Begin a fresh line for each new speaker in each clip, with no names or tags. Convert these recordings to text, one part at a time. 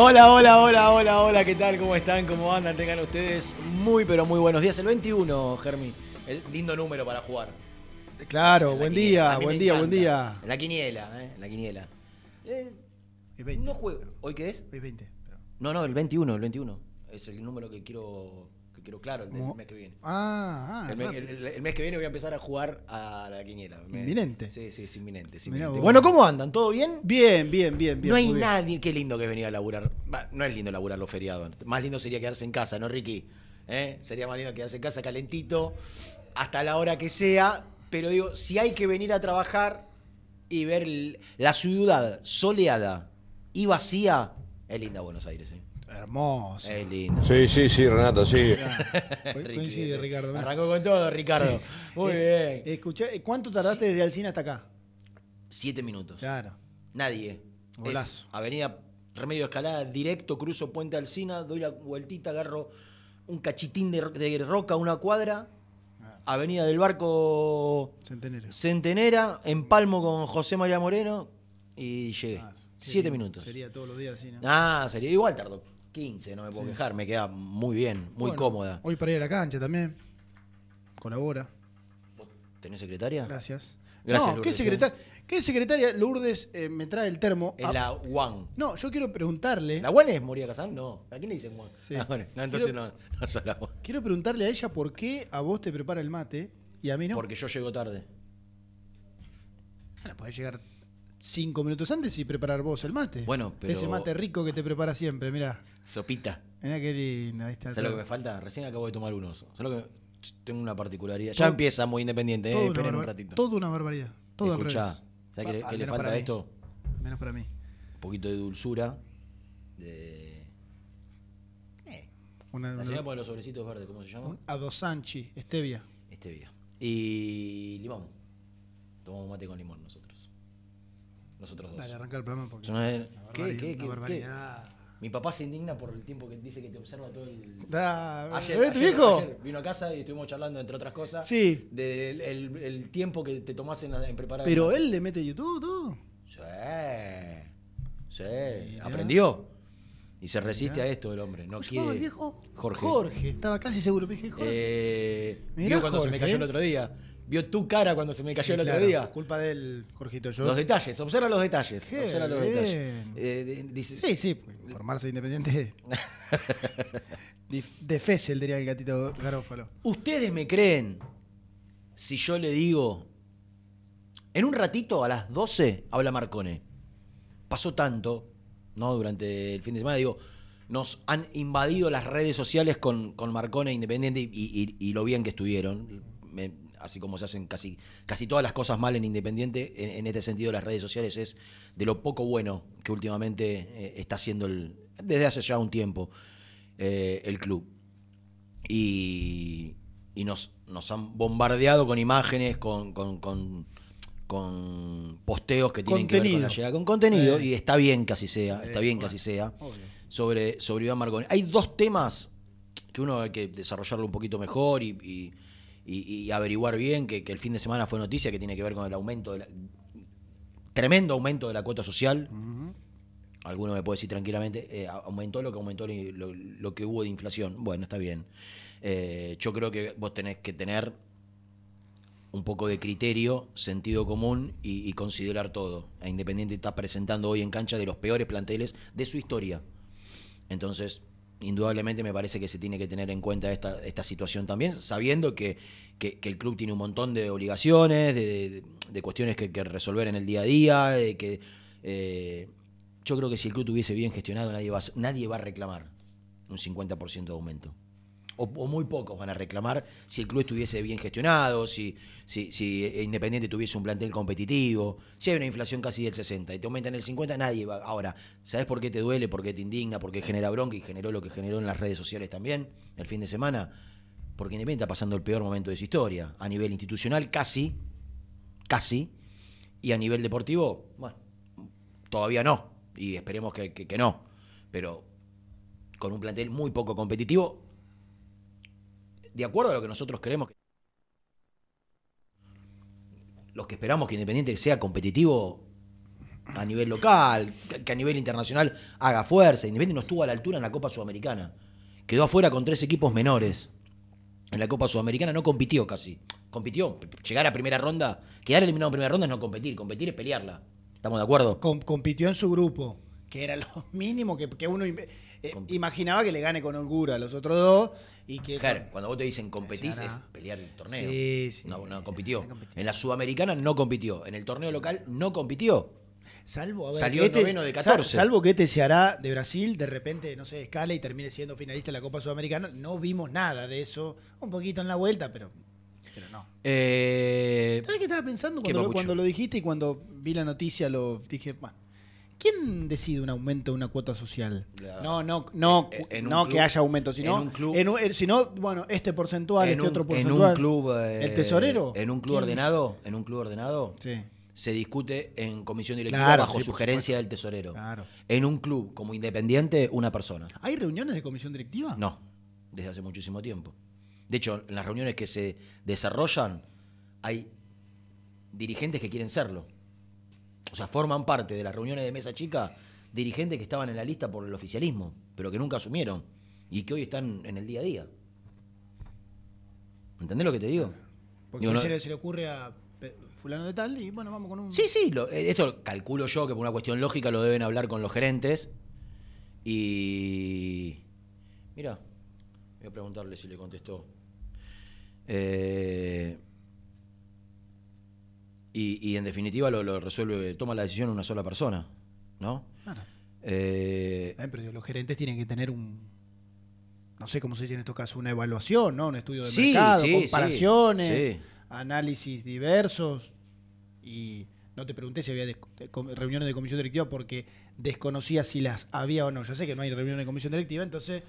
Hola, hola, hola, hola, hola, ¿qué tal? ¿Cómo están? ¿Cómo andan? Tengan ustedes muy, pero muy buenos días. El 21, Germi. El lindo número para jugar.
Claro,
En la
buen
quiniela.
día, buen día,
encanta.
buen día.
En la quiniela, ¿eh? En la quiniela. Eh,
Es 20.
no juego. ¿Hoy qué es?
Es 20. pero-
No, no, el 21, el 21. Es el número que quiero, quiero claro el, mes que viene.
Ah, ah.
El el- el mes que viene voy a empezar a jugar a la quiniela.
Inminente.
Sí, sí, es inminente. es. Bueno, ¿cómo andan? ¿Todo bien?
Bien, bien, bien, bien.
no hay
bien.
nadie. Qué lindo que venía a laburar. No es lindo laburar los feriados. Más lindo sería quedarse en casa, ¿no, Ricky? ¿Eh? Sería más lindo quedarse en casa calentito, hasta la hora que sea. Pero digo, si hay que venir a trabajar y ver la ciudad soleada y vacía, es linda Buenos Aires, ¿eh?
Hermoso.
Es lindo.
Sí, sí, sí, Renato, sí.
Coincide, Ricardo. mirá.
Arrancó con todo, Ricardo.
Sí.
Muy
Eh,
bien.
Escuchá, eh, ¿cuánto tardaste desde Alcina hasta acá?
Siete minutos.
Claro.
Nadie.
Golazo.
Es avenida Remedio Escalada, directo, cruzo Puente Alcina, doy la vueltita, agarro un cachitín de, ro- de roca, una cuadra,
Ah.
avenida del Barco
Centenario.
Centenera, empalmo con José María Moreno y llegué.
Ah,
Siete
sería-
minutos.
Sería todos los días así, ¿no?
Ah, sería igual tardó 15, no me puedo
Sí.
quejar, me queda muy bien, muy
Bueno,
cómoda.
Hoy para ir a la cancha también. Colabora.
¿Tenés secretaria?
Gracias.
Gracias,
no, ¿qué
Lourdes,
secretaria? ¿Qué secretaria? Lourdes eh, me trae el termo.
Es
Ah,
la UAN.
No, yo quiero preguntarle.
¿La UAN es Moria Casán? No. ¿A quién le dicen UAN?
Sí.
Ah, bueno, no, entonces
Quiero-
no, no la.
Quiero preguntarle a ella por qué a vos te prepara el mate y a mí no.
Porque yo llego tarde.
Bueno, podés llegar cinco minutos antes y preparar vos el mate.
Bueno, pero-
Ese mate rico que te prepara siempre, mirá.
Sopita.
Mirá qué lindo. Ahí está.
¿Sabes lo que me falta? Recién acabo de tomar unos. ¿Sabes lo que tengo una particularidad? Ya
Todo-
empieza muy independiente, eh. Esperen un ratito.
Todo una barbaridad. Todo
Escuchá. ¿sabes qué, le falta a esto?
Menos para mí.
Un poquito de dulzura. De... Eh,
Una,
la señora pone los sobrecitos verdes, ¿cómo se llama?
un adosanchi, stevia.
Stevia. Y limón. Tomamos mate con limón nosotros. Nosotros dos.
Dale, arranca el programa porque. Una
¿Qué, qué, qué. Mi papá se indigna por el tiempo que dice que te observa todo el...
Da,
Ayer,
¿ves tu
ayer-
viejo?
ayer vino a casa y estuvimos charlando, entre otras cosas,
Sí.
del el, el tiempo que te tomás en, en preparar.
Pero él le mete YouTube, todo.
Sí. Sí.
Mirá.
Aprendió. Y se resiste
Mirá.
a esto el hombre. No
¿Cómo se llamaba
quiere.
el viejo?
Jorge.
Jorge. Estaba casi seguro que dije Jorge.
Eh,
Mirá,
vio cuando se me cayó
¿eh?
el otro día. Vio tu cara cuando se me cayó el otro
claro,
día.
Culpa del Jorgito. Yo...
Los detalles, observa los detalles.
Qué
observa los
bien.
detalles. Eh, dice-
Sí, sí, pues, formarse independiente. de, de Fessel, diría el gatito Garófalo.
¿Ustedes me creen si yo le digo, en un ratito a las 12 habla Marcone? Pasó tanto, ¿no? Durante el fin de semana, digo, nos han invadido las redes sociales con, con Marcone Independiente y, y- y lo bien que estuvieron. Me- así como se hacen casi, casi todas las cosas mal en Independiente, en, en este sentido las redes sociales es de lo poco bueno que últimamente eh, está haciendo el, desde hace ya un tiempo eh, el club y, y nos, nos han bombardeado con imágenes, con, con, con- con posteos que tienen que ver con la
Contenido.
llegada, con contenido,
Eh.
y está bien que así sea, está bien que así sea,
obvio.
sobre, sobre Iván Marconi. Hay dos temas que uno hay que desarrollarlo un poquito mejor y, y- y- y averiguar bien, que, que el fin de semana fue noticia, que tiene que ver con el aumento, de la- tremendo aumento de la cuota social. Alguno me puede decir tranquilamente, eh, aumentó lo que aumentó lo, lo que hubo de inflación. Bueno, está bien. Eh, yo creo que vos tenés que tener un poco de criterio, sentido común y, y considerar todo. E Independiente está presentando hoy en cancha de los peores planteles de su historia. Entonces, indudablemente me parece que se tiene que tener en cuenta esta, esta situación también, sabiendo que, que- el club tiene un montón de obligaciones, de, cuestiones que, que resolver en el día a día, de que eh, yo creo que si el club estuviese bien gestionado, nadie va, nadie va a reclamar un 50% de aumento. O, muy pocos van a reclamar si el club estuviese bien gestionado, si, si, si Independiente tuviese un plantel competitivo. Si hay una inflación casi del 60 y te aumentan el 50, nadie va. Ahora, ¿sabes por qué te duele? ¿Por qué te indigna? ¿Por qué genera bronca? Y generó lo que generó en las redes sociales también el fin de semana. Porque Independiente está pasando el peor momento de su historia. A nivel institucional, casi. Casi. Y a nivel deportivo, bueno, todavía no. Y esperemos que- que no. Pero con un plantel muy poco competitivo, de acuerdo a lo que nosotros queremos. que- Los que esperamos que Independiente sea competitivo a nivel local, que- a nivel internacional haga fuerza. Independiente no estuvo a la altura en la Copa Sudamericana. Quedó afuera con tres equipos menores. En la Copa Sudamericana no compitió casi. Compitió. Llegar a primera ronda, quedar eliminado en primera ronda es no competir. Competir es pelearla. ¿Estamos de acuerdo?
Com- compitió en su grupo, que era lo mínimo que, que uno eh, imaginaba que le gane con holgura a los otros dos. Y que
Ger, cuando vos te dicen competís es pelear el torneo.
Sí, sí.
No, no compitió. En la Sudamericana no compitió. En el torneo local no compitió.
Salvo, a ver,
Salió
este-
noveno de
sal-
14.
salvo que este se hará de Brasil, de repente, no sé, escala y termine siendo finalista en la Copa Sudamericana. No vimos nada de eso. Un poquito en la vuelta, pero, pero no.
Eh,
¿Sabes qué estaba pensando
¿Qué,
cuando lo, cuando lo dijiste y cuando vi la noticia lo dije, "Bah, ¿quién decide un aumento de una cuota social?
La-
No, no, no,
En- en
no
club-
que haya aumento, sino,
en un club-
en un- eh, sino, bueno, este porcentual,
en,
este
un,
otro
en
porcentual.
un club. eh,
¿El tesorero?
En un club
¿Quién?
ordenado. En un club ordenado.
Sí.
Se discute en comisión directiva
Claro,
bajo
sí,
sugerencia del tesorero.
Claro.
En un club como independiente, una persona.
¿Hay reuniones de comisión directiva?
No, desde hace muchísimo tiempo. De hecho, en las reuniones que se desarrollan, hay dirigentes que quieren serlo. O sea, forman parte de las reuniones de mesa chica dirigentes que estaban en la lista por el oficialismo, pero que nunca asumieron y que hoy están en el día a día. ¿Entendés lo que te digo?
Porque
Digo, no-
se, le, se le ocurre a fulano de tal y bueno, vamos con un...
Sí, sí, lo- eh, esto calculo yo que por una cuestión lógica lo deben hablar con los gerentes. Y. Mira, voy a preguntarle si le contestó. Eh, y, y en definitiva lo, lo resuelve, toma la decisión una sola persona, ¿no?
Claro.
Eh,
pero los gerentes tienen que tener un, no sé cómo se dice en estos casos, una evaluación, ¿no? Un estudio de
Sí,
mercado,
sí,
comparaciones,
sí.
análisis diversos. Y no te pregunté si había de- reuniones de comisión directiva porque desconocía si las había o no. Ya sé que no hay reuniones de comisión directiva, entonces,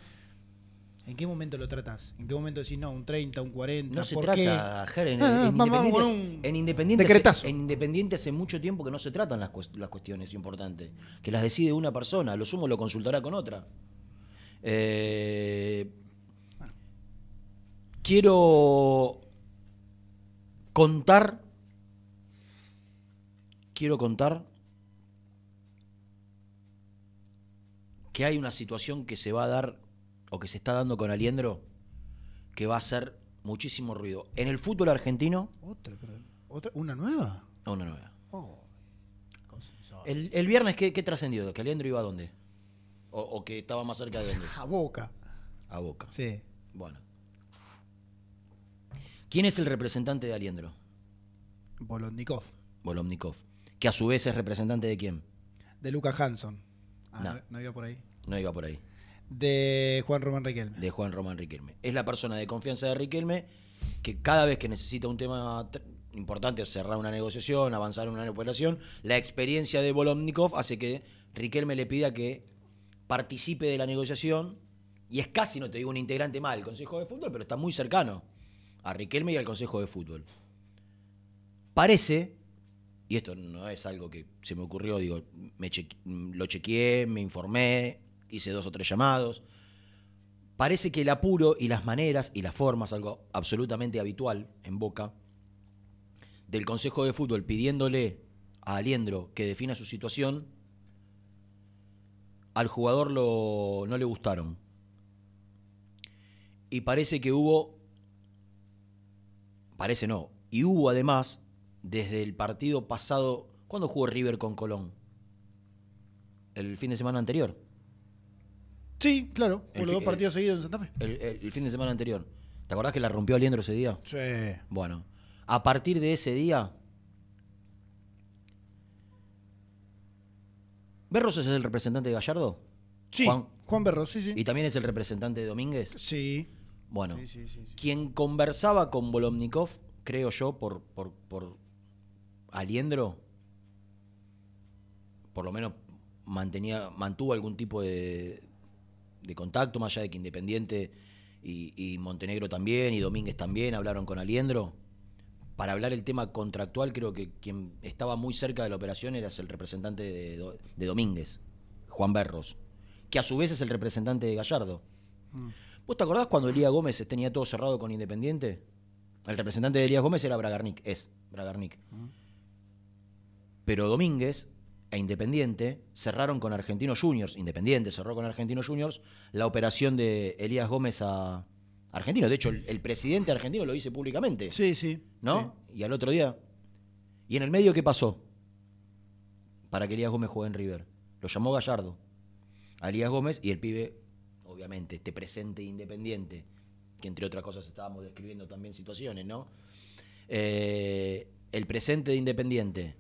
¿en qué momento lo tratas? ¿En qué momento decís, no, un 30, un 40?
No se
¿por
trata,
qué?
Ger, en,
No, no,
en Independiente,
con un
en Independiente hace-
decretazo.
en Independiente hace mucho tiempo que no se tratan las, cuest- las cuestiones importantes, que las decide una persona, lo sumo lo consultará con otra. Eh, quiero contar, quiero contar que hay una situación que se va a dar o que se está dando con Aliendro que va a ser muchísimo ruido. En el fútbol argentino,
Otra, ¿Una nueva?
una nueva.
Oh.
El, el viernes, ¿qué, qué trascendió? ¿Que Aliendro iba a dónde? O, o que estaba más cerca de dónde?
A boca.
A Boca.
Sí.
Bueno. ¿Quién es el representante de Aliendro?
Bolotnikov.
Volomnikov. Que a su vez es representante de quién?
De Luca Hanson. Ah,
no.
no iba por ahí.
No iba por ahí.
De Juan Román Riquelme.
De Juan Román Riquelme. Es la persona de confianza de Riquelme que cada vez que necesita un tema importante, cerrar una negociación, avanzar en una operación, la experiencia de Volomnikov hace que Riquelme le pida que participe de la negociación y es casi, no te digo un integrante más del Consejo de Fútbol, pero está muy cercano a Riquelme y al Consejo de Fútbol. Parece, y esto no es algo que se me ocurrió, digo, me lo chequeé, me informé, hice dos o tres llamados. Parece que el apuro y las maneras y las formas, algo absolutamente habitual en Boca, del Consejo de Fútbol pidiéndole a Aliendro que defina su situación, al jugador lo- no le gustaron. Y parece que hubo, parece no, y hubo además, desde el partido pasado, ¿cuándo jugó River con Colón? El fin de semana anterior.
Sí, claro. Por los dos partidos seguidos en Santa Fe.
El, el- el fin de semana anterior. ¿Te acordás que la rompió Aliendro ese día?
Sí.
Bueno, a partir de ese día. ¿Berros es el representante de Gallardo?
Sí.
Juan.
Juan, Berros, sí, sí.
¿Y también es el representante de Domínguez?
Sí.
Bueno,
Sí, sí, sí,
quien conversaba con Volomnikov, creo yo, por, por, por Aliendro, por lo menos mantenía, mantuvo algún tipo de, de contacto, más allá de que Independiente y, y Montenegro también, y Domínguez también hablaron con Aliendro. Para hablar el tema contractual, creo que quien estaba muy cerca de la operación era el representante de, Do- de Domínguez, Juan Berros, que a su vez es el representante de Gallardo.
Mm.
¿Vos te acordás cuando Elías Gómez tenía todo cerrado con Independiente? El representante de Elías Gómez era Bragarnik, es Bragarnik. Pero Domínguez e Independiente cerraron con Argentinos Juniors, Independiente cerró con Argentinos Juniors, la operación de Elías Gómez a Argentino. De hecho, el, el presidente argentino lo dice públicamente.
Sí, sí.
¿No? Y al otro día. ¿Y en el medio qué pasó? Para que Elías Gómez juegue en River. Lo llamó Gallardo. A Elías Gómez y el pibe, obviamente, este presente independiente, que entre otras cosas estábamos describiendo también situaciones, ¿no? Eh, el presente de Independiente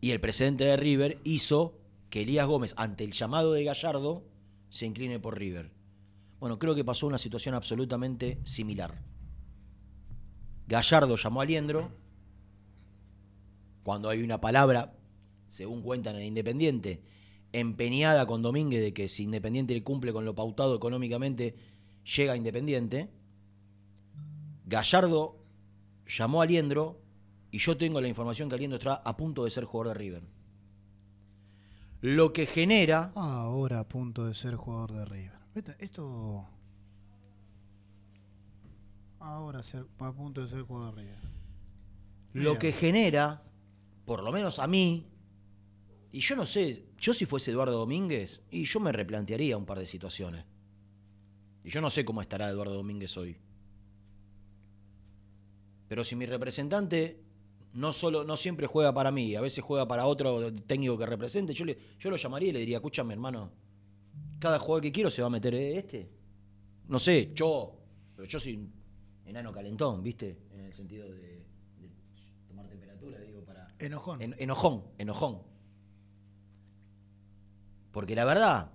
y el presente de River hizo que Elías Gómez, ante el llamado de Gallardo, se incline por River. Bueno, creo que pasó una situación absolutamente similar. Gallardo llamó a Aliendro cuando hay una palabra, según cuentan en Independiente, empeñada con Domínguez de que si Independiente cumple con lo pautado económicamente, llega a Independiente. Gallardo llamó a Aliendro y yo tengo la información que Aliendro está a punto de ser jugador de River. Lo que genera
Ahora a punto de ser jugador de River. Vete, Esto. Ahora ser- a punto de ser jugador de River.
Lo que genera, por lo menos a mí, y yo no sé, yo si fuese Eduardo Domínguez, y yo me replantearía un par de situaciones. Y yo no sé cómo estará Eduardo Domínguez hoy. Pero si mi representante no solo no siempre juega para mí, a veces juega para otro técnico que represente, yo, le, yo lo llamaría y le diría, escúchame hermano, cada jugador que quiero se va a meter este. No sé, yo, pero yo soy un enano calentón, ¿viste? En el sentido de, de tomar temperatura, digo, para...
Enojón.
En- enojón, enojón. Porque la verdad,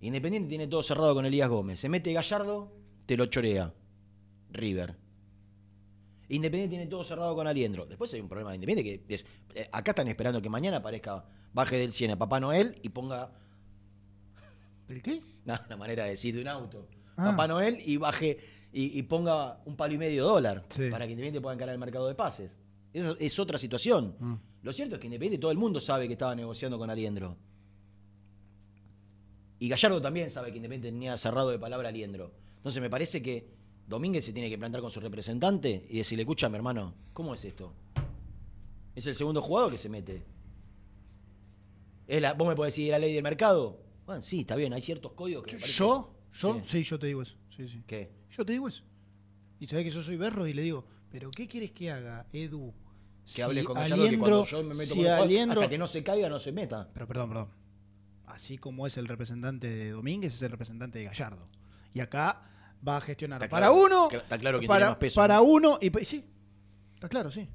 Independiente tiene todo cerrado con Elías Gómez. Se mete Gallardo, te lo chorea. River. Independiente tiene todo cerrado con Aliendro. Después hay un problema de Independiente que es. eh, acá están esperando que mañana aparezca, baje del 100 a Papá Noel y ponga.
¿El qué?
No, una manera de decir de un auto.
Ah.
Papá Noel y baje y, y ponga un palo y medio dólar
Sí.
para que Independiente pueda encarar el mercado de pases. Eso es otra situación.
Mm.
Lo cierto es que Independiente todo el mundo sabe que estaba negociando con Aliendro. Y Gallardo también sabe que Independiente tenía cerrado de palabra Aliendro. Entonces me parece que Domínguez se tiene que plantar con su representante y decirle, escucha, mi hermano, ¿cómo es esto? Es el segundo jugador que se mete. ¿Es la- ¿Vos me podés decir la ley del mercado? Bueno, sí, está bien, hay ciertos códigos que me
Yo, Yo,
Sí.
sí. yo te digo eso. Sí, sí.
¿Qué?
Yo te digo eso. Y sabés que yo soy berro y le digo, ¿pero qué quieres que haga, Edu?
Que hable con Gallardo que cuando yo me meto
si
con el jugador,
Aliendro-
hasta que no se caiga, no se meta.
Pero perdón, perdón. Así como es el representante de Domínguez, es el representante de Gallardo. Y acá va a gestionar
Está
para
claro,
uno.
está claro quién
para,
tiene más peso,
Para
¿no?
uno y sí. Está claro, sí.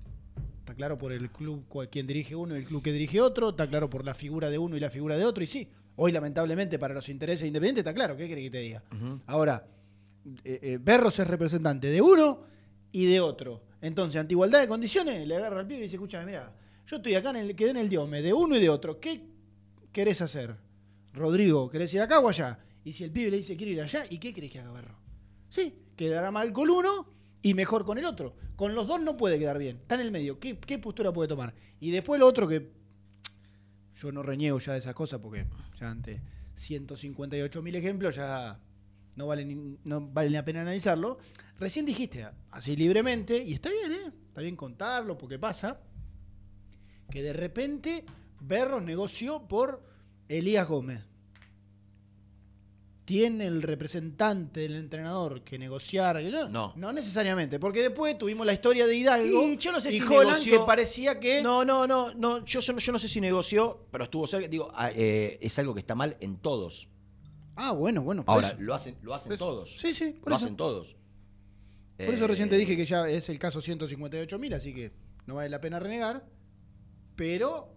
Está claro por el club quien dirige uno y el club que dirige otro. Está claro por la figura de uno y la figura de otro. Y sí, hoy lamentablemente para los intereses independientes está claro. ¿Qué querés que te diga? Ahora, eh, eh, Berros es representante de uno y de otro. Entonces, ante igualdad de condiciones, le agarra al pibe y dice, escúchame, mira, yo estoy acá, en el, quedé en el diome de uno y de otro. ¿Qué querés hacer? Rodrigo, ¿querés ir acá o allá? Y si el pibe le dice, quiero ir allá, ¿y qué querés que haga Berro? Sí, quedará mal con uno y mejor con el otro. Con los dos no puede quedar bien. Está en el medio. ¿Qué, postura puede tomar? Y después lo otro que yo no reniego ya de esas cosas porque ya ante 158 mil ejemplos ya no vale, ni, no vale la pena analizarlo. Recién dijiste, así libremente, y está bien, ¿eh? Está bien contarlo porque pasa, que de repente Berros negoció por Elías Gómez. ¿Tiene el representante del entrenador que negociar?
No.
No necesariamente, porque después tuvimos la historia de Hidalgo
Sí, yo no sé
y
si
Holland
negoció-
que parecía que...
No, no, no, no. Yo, yo no- yo no sé si negoció, pero estuvo cerca. Digo, ah, eh, es algo que está mal en todos.
Ah, bueno, bueno.
Ahora,
eso.
lo hacen, lo hacen todos.
Sí, sí, por
lo
eso.
hacen todos.
Por eso recién te
Eh,
dije que ya es el caso 158.000, así que no vale la pena renegar. Pero,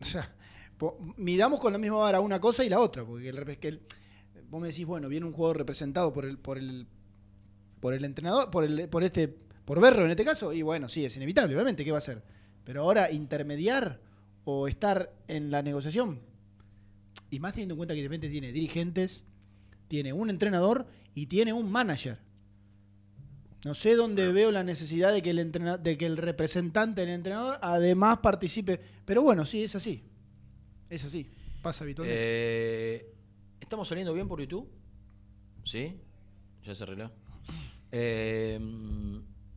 o sea, po- midamos con la misma vara una cosa y la otra. Porque el, que el- vos me decís, bueno, viene un jugador representado por el, por el, por el entrenador, por el, por este, por Berro en este caso, y bueno, sí, es inevitable, obviamente, ¿qué va a hacer? Pero ahora, intermediar o estar en la negociación, y más teniendo en cuenta que de repente tiene dirigentes, tiene un entrenador y tiene un manager. No sé dónde veo la necesidad de que el entrena- de que el representante del entrenador además participe. Pero bueno, sí, es así. Es así. Pasa habitualmente.
Eh, ¿Estamos saliendo bien por YouTube? ¿Sí? Ya se arregló. Eh,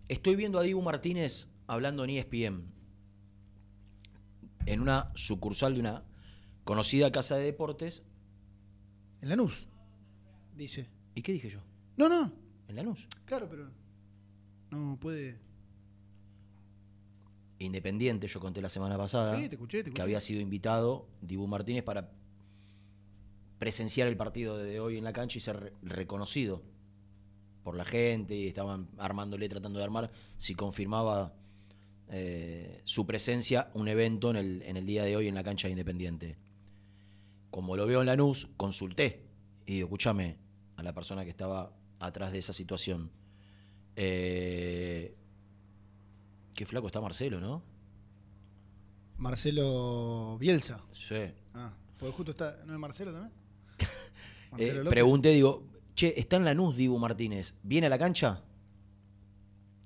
estoy viendo a Dibu Martínez hablando en ESPN. En una sucursal de una conocida casa de deportes.
En Lanús, dice.
¿Y qué dije yo?
No, no.
¿En Lanús?
Claro, pero. No puede.
Independiente, yo conté la semana pasada.
Sí, te escuché, te
Que
escuché.
había sido invitado Dibu Martínez para presenciar el partido de hoy en la cancha y ser re- reconocido por la gente y estaban armándole, tratando de armar si confirmaba eh, su presencia un evento en el, en el día de hoy en la cancha de Independiente. Como lo veo en Lanús, consulté y digo, escúchame a la persona que estaba atrás de esa situación. Eh, qué flaco está Marcelo, ¿no?
Marcelo Bielsa.
Sí.
Ah, porque justo está. ¿No es Marcelo también?
Eh, pregunté, digo, che, ¿está en Lanús Dibu Martínez? ¿Viene a la cancha?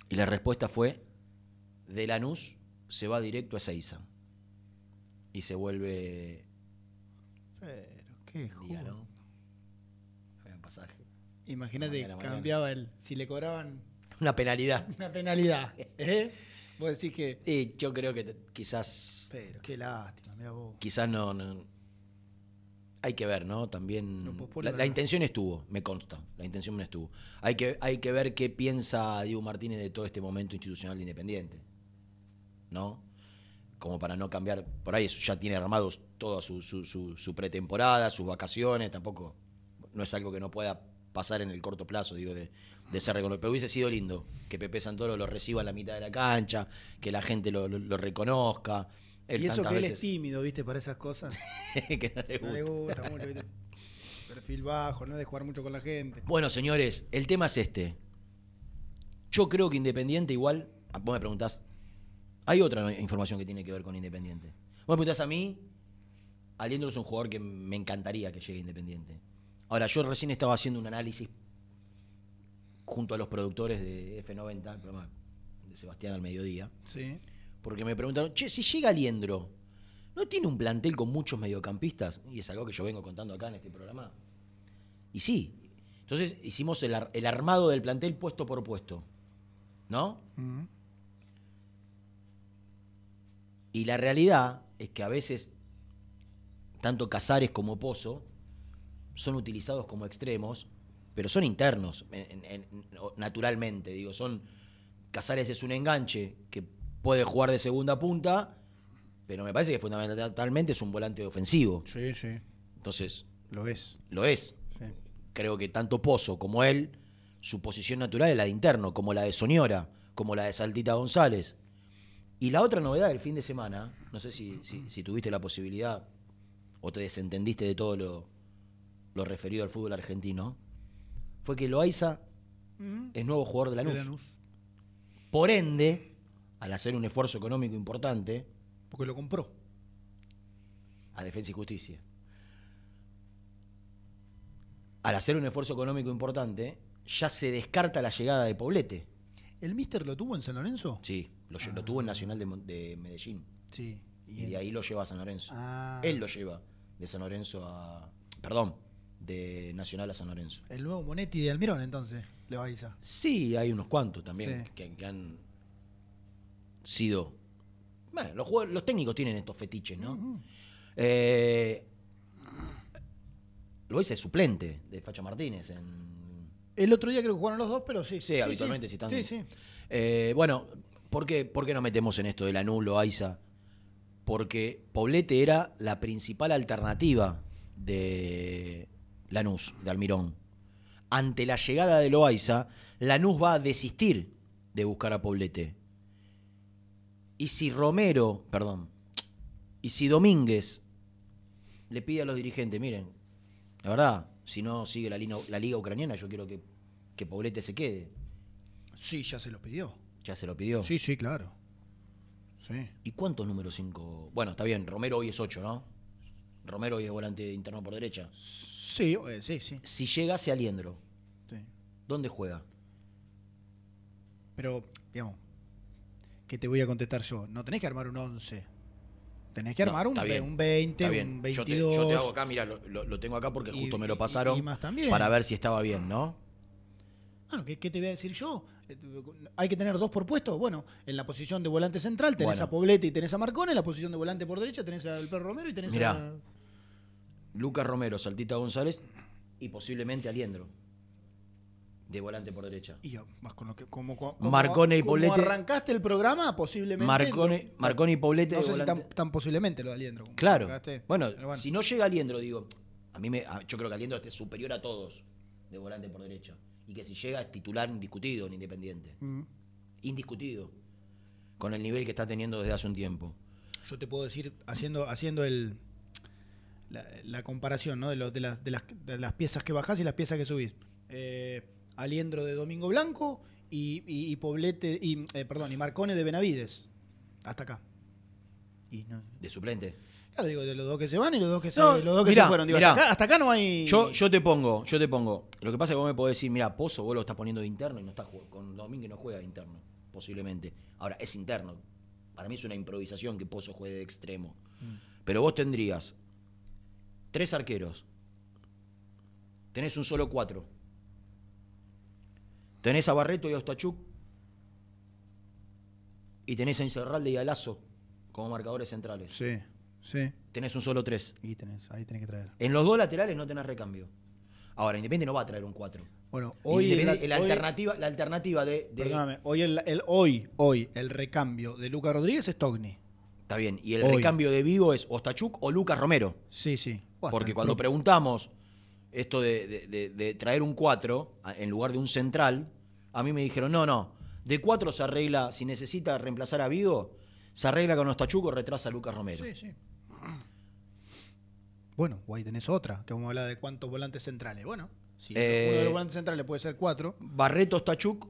Y la respuesta fue, de Lanús se va directo a Ezeiza. Y se vuelve...
Pero, qué jugo.
¿no? Había un pasaje.
Imagínate, cambiaba el. Si le cobraban
Una penalidad.
una penalidad. ¿Eh? Vos decís que.
Y yo creo que quizás...
Pero, qué lástima, mira vos.
Quizás no, no- Hay que ver, ¿no? También... La,
no.
intención estuvo, me consta. La intención estuvo. Hay que, hay que ver qué piensa Diego Martínez de todo este momento institucional de Independiente. ¿No? Como para no cambiar. Por ahí ya tiene armados toda su, su, su- su pretemporada, sus vacaciones. Tampoco. No es algo que no pueda pasar en el corto plazo, digo, de, de ser reconocido. Pero hubiese sido lindo que Pepe Santoro lo reciba en la mitad de la cancha, que la gente lo, lo- lo reconozca. Él
y eso que él
veces-
es tímido, ¿viste? Para esas cosas.
que no le
No le
gusta.
gusta mucho, ¿viste? Perfil bajo, no es de jugar mucho con la gente.
Bueno, señores, el tema es este. Yo creo que Independiente igual, ah, vos me preguntás, hay otra información que tiene que ver con Independiente. Vos me preguntás a mí, Aliendro es un jugador que me encantaría que llegue a Independiente. Ahora, yo recién estaba haciendo un análisis junto a los productores de F90, el programa de Sebastián al mediodía,
Sí.
Porque me preguntaron, che, si llega Aliendro, ¿no tiene un plantel con muchos mediocampistas? Y es algo que yo vengo contando acá en este programa. Y sí. Entonces hicimos el, ar- el armado del plantel puesto por puesto. ¿No? Y la realidad es que a veces, tanto Casares como Pozo son utilizados como extremos pero son internos, en- en- en- naturalmente, digo, son Casares es un enganche que puede jugar de segunda punta, pero me parece que fundamentalmente es un volante ofensivo.
Sí, sí.
Entonces,
Lo es.
lo es.
Sí.
Creo que tanto Pozo como él, su posición natural es la de interno, como la de Soñora, como la de Saltita González. Y la otra novedad del fin de semana, no sé si, si- si tuviste la posibilidad o te desentendiste de todo lo, lo referido al fútbol argentino, fue que Loaiza es nuevo jugador de Lanús.
De Lanús.
Por ende, al hacer un esfuerzo económico importante,
Porque lo compró.
a Defensa y Justicia. Al hacer un esfuerzo económico importante, ya se descarta la llegada de Poblete.
¿El Mister lo tuvo en San Lorenzo?
Sí, lo, lo tuvo en Nacional de, Medellín.
Sí.
Y de ahí lo lleva a San Lorenzo.
Ah.
Él lo lleva de San Lorenzo a. Perdón, de Nacional a San Lorenzo.
El nuevo Monetti de Almirón, entonces, le va a avisar.
Sí, hay unos cuantos también
Sí.
que, que han sido. Bueno, los, jugadores- los técnicos tienen estos fetiches, ¿no? Eh, lo hice suplente de Facha Martínez en,
El otro día creo que jugaron los dos, pero sí.
Sí, habitualmente sí están-
Sí, sí.
Eh, bueno, ¿por qué, por qué nos metemos en esto del anulo, Aiza? Porque Poblete era la principal alternativa de Lanús, de Almirón. Ante la llegada de Loaiza, Lanús va a desistir de buscar a Poblete. Y si Romero, perdón, y si Domínguez le pide a los dirigentes, miren, la verdad, si no sigue la, liga ucraniana, yo quiero que, que Poblete se quede.
Sí, ya se lo pidió.
Ya se lo pidió.
Sí, sí, claro. Sí.
¿Y cuántos números 5? Bueno, está bien, Romero hoy es 8, ¿no? Romero hoy es volante interno por derecha.
Sí, eh, sí, sí.
Si llegase Aliendro,
sí.
¿dónde juega?
Pero, digamos, ¿qué te voy a contestar yo? No tenés que armar un 11. Tenés que armar
No,
un,
bien,
un 20,
Está bien.
un
Yo
22.
te, yo te hago acá, mira, lo, lo- lo tengo acá porque
Y-
justo me lo pasaron
y más también.
para ver si estaba bien, ¿no?
Bueno, ¿qué, qué te voy a decir yo? Eh, Hay que tener dos por puesto. Bueno, en la posición de volante central tenés
Bueno.
a Poblete y tenés a Marcone. En la posición de volante por derecha tenés al Perro Romero y tenés
Mirá.
a...
Lucas Romero, Saltita González y posiblemente Aliendro. De volante por derecha.
Y yo, más con lo que, como, como- como-
Marcone y
como
Poblete.
arrancaste el programa, posiblemente...
Marcone,
lo-
Marcone y Poblete
No sé si tan, tan posiblemente lo de Aliendro. como
Claro. Bueno,
bueno.
si no llega Aliendro, digo, a mí me, yo creo que Aliendro es superior a todos de volante por derecha. Y que si llega es titular indiscutido en Independiente.
Mm.
Indiscutido. Con el nivel que está teniendo desde hace un tiempo.
Yo te puedo decir, haciendo, haciendo el la, la comparación ¿no? de, lo- de, las, de, las, de las piezas que bajás y las piezas que subís. Eh, Aliendro de Domingo Blanco y, y- y Poblete, y, eh, perdón, y Marcone de Benavides. Hasta acá. Y no-
De suplente.
claro, digo, de los dos que se van y los dos que se,
No,
los dos que
mirá,
se fueron. Digo,
mirá.
hasta, acá, hasta acá no hay.
Yo, yo te pongo, yo te pongo. Lo que pasa es que vos me podés decir, mira, Pozo, vos lo estás poniendo de interno y no estás jug- con Domínguez no juega de interno, posiblemente. Ahora, es interno. Para mí es una improvisación que Pozo juegue de extremo. Pero vos tendrías tres arqueros. Tenés un solo cuatro. Tenés a Barreto y a Ostachuk. Y tenés a Incerralde y a Lazo como marcadores centrales.
Sí, sí.
Tenés un solo tres.
Y tenés, ahí tenés que traer.
En los dos laterales no tenés recambio. Ahora, Independiente no va a traer un 4.
Bueno, hoy. el-
la,
hoy-
alternativa, la alternativa de. de-
Perdóname, hoy el, el- hoy, hoy, el recambio de Luca Rodríguez es Togni.
Está bien. Y el
Hoy.
recambio de Vigo es Ostachuk o Lucas Romero.
Sí, sí.
Porque cuando preguntamos esto de, de- de- de traer un 4 a- en lugar de un central, a mí me dijeron, no, no, de 4 se arregla, si necesita reemplazar a Vigo, se arregla con Ostachuk o retrasa a Lucas Romero.
Sí, sí. Bueno, o ahí tenés otra, que vamos a hablar de cuántos volantes centrales. Bueno, si
Eh,
uno de los volantes centrales puede ser cuatro.
Barreto, Ostachuk,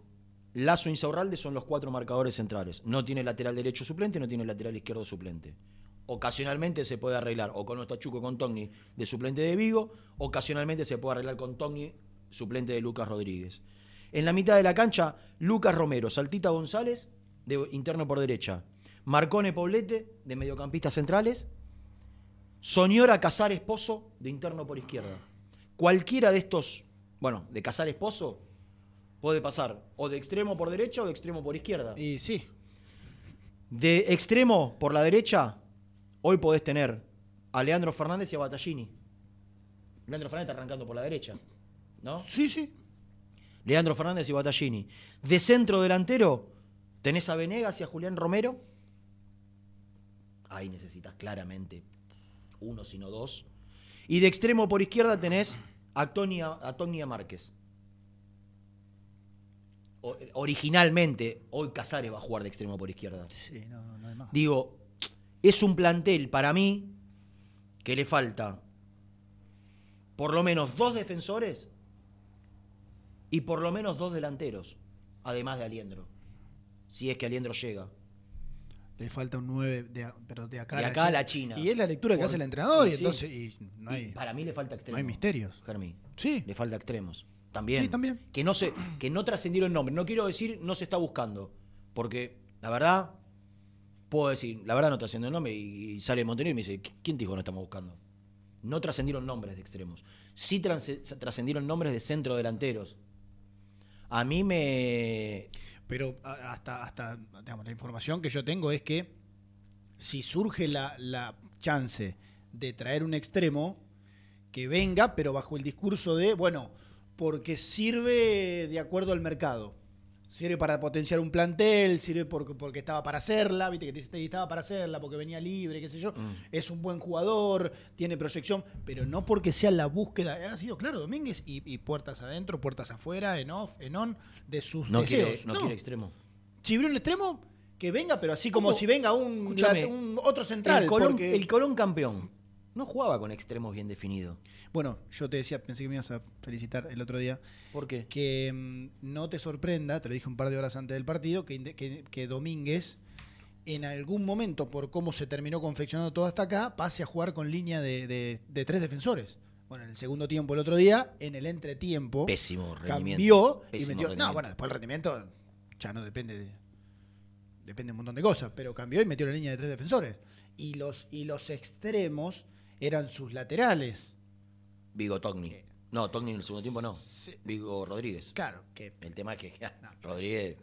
Lazo Insaurralde son los cuatro marcadores centrales. No tiene lateral derecho suplente, no tiene lateral izquierdo suplente. Ocasionalmente se puede arreglar o con Ostachuk o con Togni de suplente de Vigo, ocasionalmente se puede arreglar con Togni, suplente de Lucas Rodríguez. En la mitad de la cancha, Lucas Romero, Saltita González, de interno por derecha. Marcone Poblete, de mediocampistas centrales. Soñora Casares Pozo, de interno por izquierda. Cualquiera de estos, bueno, de Casares Pozo, puede pasar o de extremo por derecha o de extremo por izquierda.
Y sí,
De extremo por la derecha, hoy podés tener a Leandro Fernández y a Battaglini. Leandro Fernández está arrancando por la derecha. ¿no?
Sí, sí.
Leandro Fernández y Battaglini. De centro delantero, tenés a Venegas y a Julián Romero. Ahí necesitas claramente uno, sino dos. Y de extremo por izquierda tenés a Tony, a Tony Márquez. O- originalmente, hoy Casares va a jugar de extremo por izquierda.
Sí, no, no, no hay más.
Digo, es un plantel para mí que le falta por lo menos dos defensores y por lo menos dos delanteros, además de Aliendro. Si es que Aliendro llega.
Le falta un 9, de, pero de acá,
De acá a la China.
Y es la lectura que hace el entrenador, y,
y sí.
entonces y no
Y
hay,
para mí le falta
no
extremos.
hay misterios.
Germín.
Sí.
Le falta extremos. También.
Sí, también.
Que no, se, que no trascendieron nombres. No quiero decir no se está buscando. Porque la verdad, puedo decir, la verdad no trascendió el nombre y, sale Montenegro y me dice, ¿quién te dijo no estamos buscando? No trascendieron nombres de extremos. Sí trascendieron nombres de centro delanteros. A mí me.
Pero hasta, hasta digamos, la información que yo tengo es que si surge la, la chance de traer un extremo, que venga, pero bajo el discurso de, bueno, porque sirve de acuerdo al mercado. Sirve para potenciar un plantel, sirve porque, porque estaba para hacerla, viste que te estaba para hacerla, porque venía libre, qué sé yo. Es un buen jugador, tiene proyección, pero no porque sea la búsqueda. Ha sido, claro, Domínguez y, y puertas adentro, puertas afuera, en off, en on, de sus
No,
deseos.
quiere, no, quiere extremo.
Si un extremo, que venga, pero así como si venga un, otro central.
El Colón,
porque-
el Colón campeón no jugaba con extremos bien definidos.
Bueno, yo te decía, pensé que me ibas a felicitar el otro día,
¿Por qué?
que mm, no te sorprenda, te lo dije un par de horas antes del partido, que, que, que Domínguez en algún momento, por cómo se terminó confeccionando todo hasta acá, pase a jugar con línea de, de- de tres defensores. Bueno, en el segundo tiempo el otro día, en el entretiempo,
Pésimo rendimiento.
cambió y metió. No, bueno, después el rendimiento ya no depende de. Depende de un montón de cosas, pero cambió y metió la línea de tres defensores. Y los, y los extremos eran sus laterales.
Vigo Togni. No, Togni en el segundo tiempo no.
Sí.
Vigo Rodríguez.
Claro, que
El tema es que ja,
No,
Rodríguez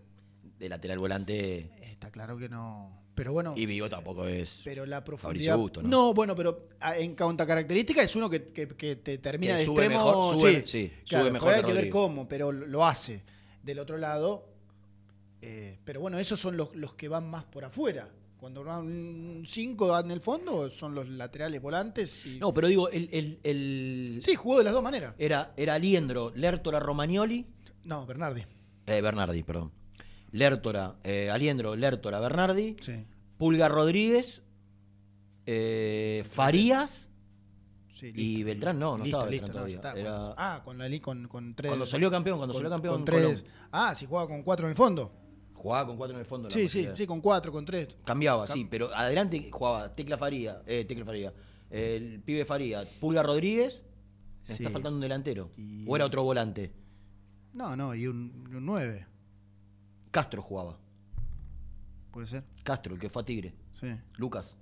de lateral volante
está claro que no. Pero bueno.
y Vigo tampoco es.
Pero la profundidad.
Augusto, ¿no?
¿no? bueno, pero a- en cuanto a característica es uno que, que- que te termina de
sube
extremo.
mejor, sube-
sí,
sí,
claro,
sube mejor que
Hay que ver cómo, pero lo hace. Del otro lado. eh, pero bueno, esos son los, los que van más por afuera. Cuando van cinco en el fondo, son los laterales volantes. Y...
No, pero digo, el, el, el-
Sí, jugó de las dos maneras.
era, era Aliendro, Lertora Romagnoli,
No, Bernardi.
eh, Bernardi, perdón. Lertora, eh, Aliendro, Lertora, Bernardi,
Sí.
Pulga Rodríguez, eh, Farías
sí
y. Beltrán no, no
Listo,
estaba
listo,
Beltrán
no,
todavía.
está.
Era-
ah, con, la, con, con tres.
Cuando salió campeón, cuando
con-
salió campeón
con
Colón.
tres. Ah, si jugaba con cuatro en el fondo.
Jugaba con cuatro en el fondo. la
Sí, sí, sí, con cuatro, con tres.
Cambiaba,
Cam-
sí, pero adelante jugaba Tecla Faría, eh, Tecla Faría, el pibe Faría, Pulga Rodríguez,
Sí.
está faltando un delantero.
Y-
O era otro volante.
No, no, y un, un nueve,
Castro jugaba.
puede ser.
Castro, el que fue a Tigre.
Sí.
Lucas.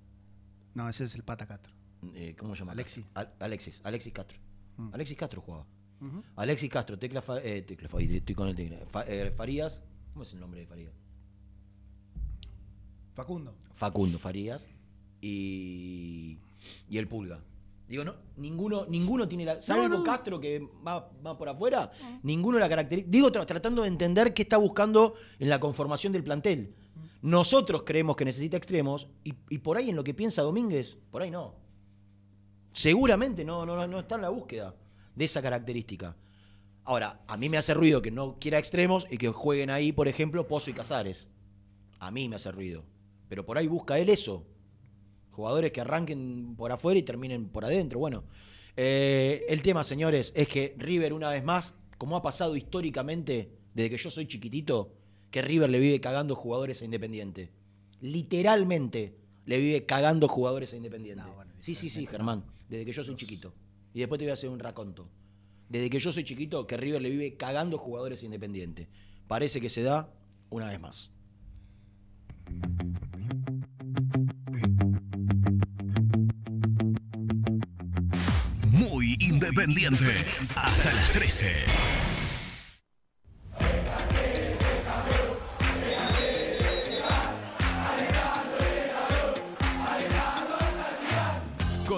No, ese es el pata Castro.
eh, ¿Cómo se llama?
Alexis.
Al- Alexis, Alexis Castro.
Mm.
Alexis Castro jugaba. Tecla Castro, Tecla, Fa- eh, Tecla Fa- estoy con el Tecla. Fa- eh, Farías, ¿cómo es el nombre de Farías?
Facundo.
Facundo Farías y, y el Pulga. Digo, no, ninguno, ninguno tiene la. Salvo
no.
Castro que va, va por afuera, ninguno la característica. Digo, tra- tratando de entender qué está buscando en la conformación del plantel. Nosotros creemos que necesita extremos y, y por ahí en lo que piensa Domínguez, por ahí no. Seguramente no, no, no- no está en la búsqueda de esa característica. Ahora, a mí me hace ruido que no quiera extremos y que jueguen ahí, por ejemplo, Pozo y Casares. A mí me hace ruido. Pero por ahí busca él eso. Jugadores que arranquen por afuera y terminen por adentro. Bueno, eh, el tema, señores, es que River, una vez más, como ha pasado históricamente desde que yo soy chiquitito, que River le vive cagando jugadores a Independiente. Literalmente le vive cagando jugadores a Independiente.
No, bueno,
sí, sí, sí, Germán. Desde que yo soy chiquito. Y después te voy a hacer un raconto. Desde que yo soy chiquito, que River le vive cagando jugadores a Independiente. Parece que se da una vez más.
Muy independiente. Hasta las 13.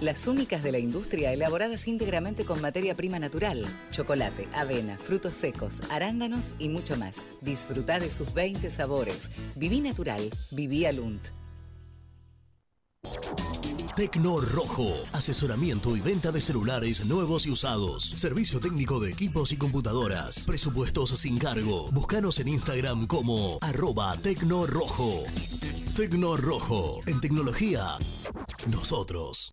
Las únicas de la industria elaboradas íntegramente con materia prima natural, chocolate, avena, frutos secos, arándanos y mucho más. Disfruta de sus 20 sabores. Viví natural, viví Alunt.
Tecno Rojo, asesoramiento y venta de celulares nuevos y usados, servicio técnico de equipos y computadoras, presupuestos sin cargo. Búscanos en Instagram como arroba Tecno Rojo. Tecno Rojo, en tecnología, nosotros.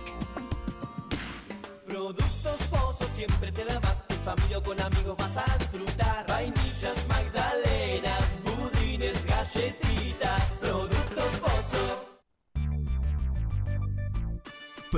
Productos Pozo siempre te da más. En familia o con amigos vas a disfrutar.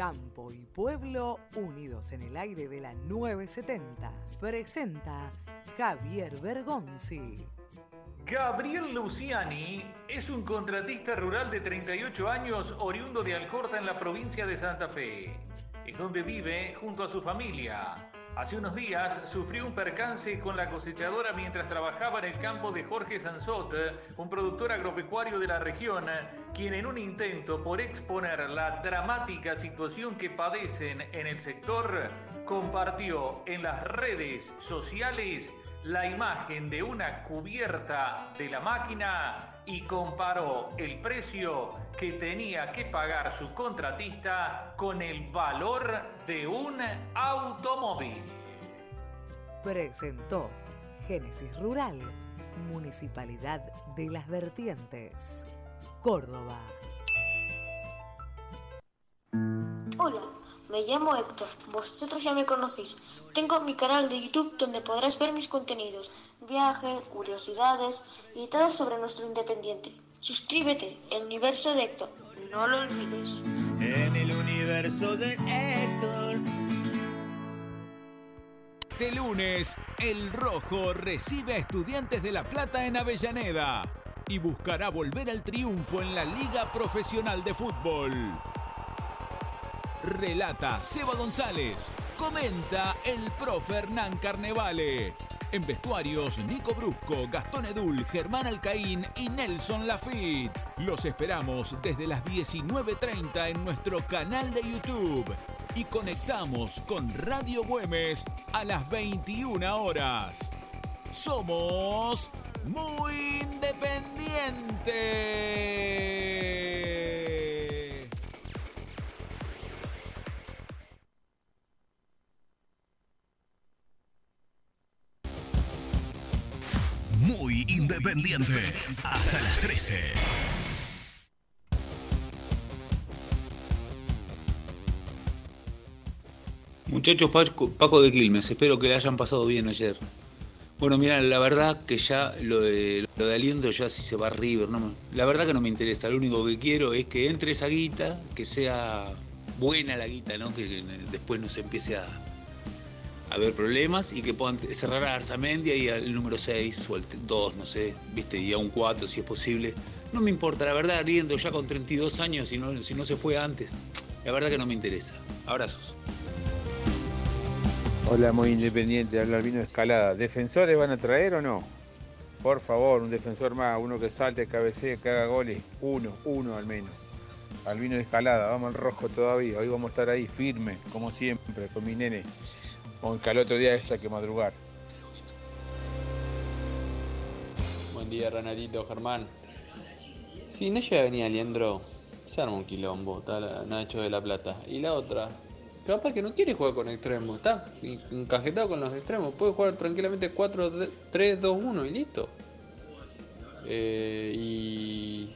Campo y Pueblo unidos en el aire de la 970. Presenta Javier Bergonzi.
Gabriel Luciani es un contratista rural de 38 años oriundo de Alcorta en la provincia de Santa Fe. Es donde vive junto a su familia. Hace unos días sufrió un percance con la cosechadora mientras trabajaba en el campo de Jorge Sansot, un productor agropecuario de la región, quien en un intento por exponer la dramática situación que padecen en el sector, compartió en las redes sociales la imagen de una cubierta de la máquina y comparó el precio que tenía que pagar su contratista con el valor de un automóvil.
Presentó Génesis Rural, Municipalidad de las Vertientes, Córdoba.
Hola, me llamo Héctor, vosotros ya me conocéis. Tengo mi canal de YouTube donde podrás ver mis contenidos, viajes, curiosidades y todo sobre nuestro independiente. Suscríbete, el universo de Héctor, no lo olvides.
En el universo de Héctor.
De lunes, el Rojo recibe a Estudiantes de La Plata en Avellaneda y buscará volver al triunfo en la Liga Profesional de Fútbol. Relata Seba González. Comenta el profe Hernán Carnevale. En vestuarios, Nico Brusco, Gastón Edul, Germán Alcaín y Nelson Lafitte. Los esperamos desde las 19.30 en nuestro canal de YouTube. Y conectamos con Radio Güemes a las 21 horas. Somos muy independientes.
Muy independiente. Hasta las 13.
Muchachos, Paco, Paco de Quilmes, espero que le hayan pasado bien ayer. Bueno, mira, la verdad que ya lo de, lo de Aliento ya si se va a River, no me- la verdad que no me interesa, lo único que quiero es que entre esa guita, que sea buena la guita, ¿no? que después no se empiece a, a haber problemas y que puedan cerrar a Arzamendia y al número 6 o al 2, no sé, viste, y a un 4 si es posible. No me importa, la verdad, Aliento ya con 32 años, si no, si no se fue antes, la verdad que no me interesa. Abrazos.
Hola, muy independiente, habla Albino Escalada. ¿Defensores van a traer o no? Por favor, un defensor más, uno que salte, cabecee, que haga goles. Uno, uno al menos. Albino escalada, vamos al rojo todavía. Hoy vamos a estar ahí firme, como siempre, con mi nene. Aunque al otro día haya que madrugar.
Buen día, Renatito, Germán. Si no llega a venir Leandro, se arma un quilombo, Nacho de la Plata. Y la otra, capaz que no quiere jugar con extremos, está encajetado con los extremos. Puede jugar tranquilamente 4-3-2-1 y listo. Eh, y,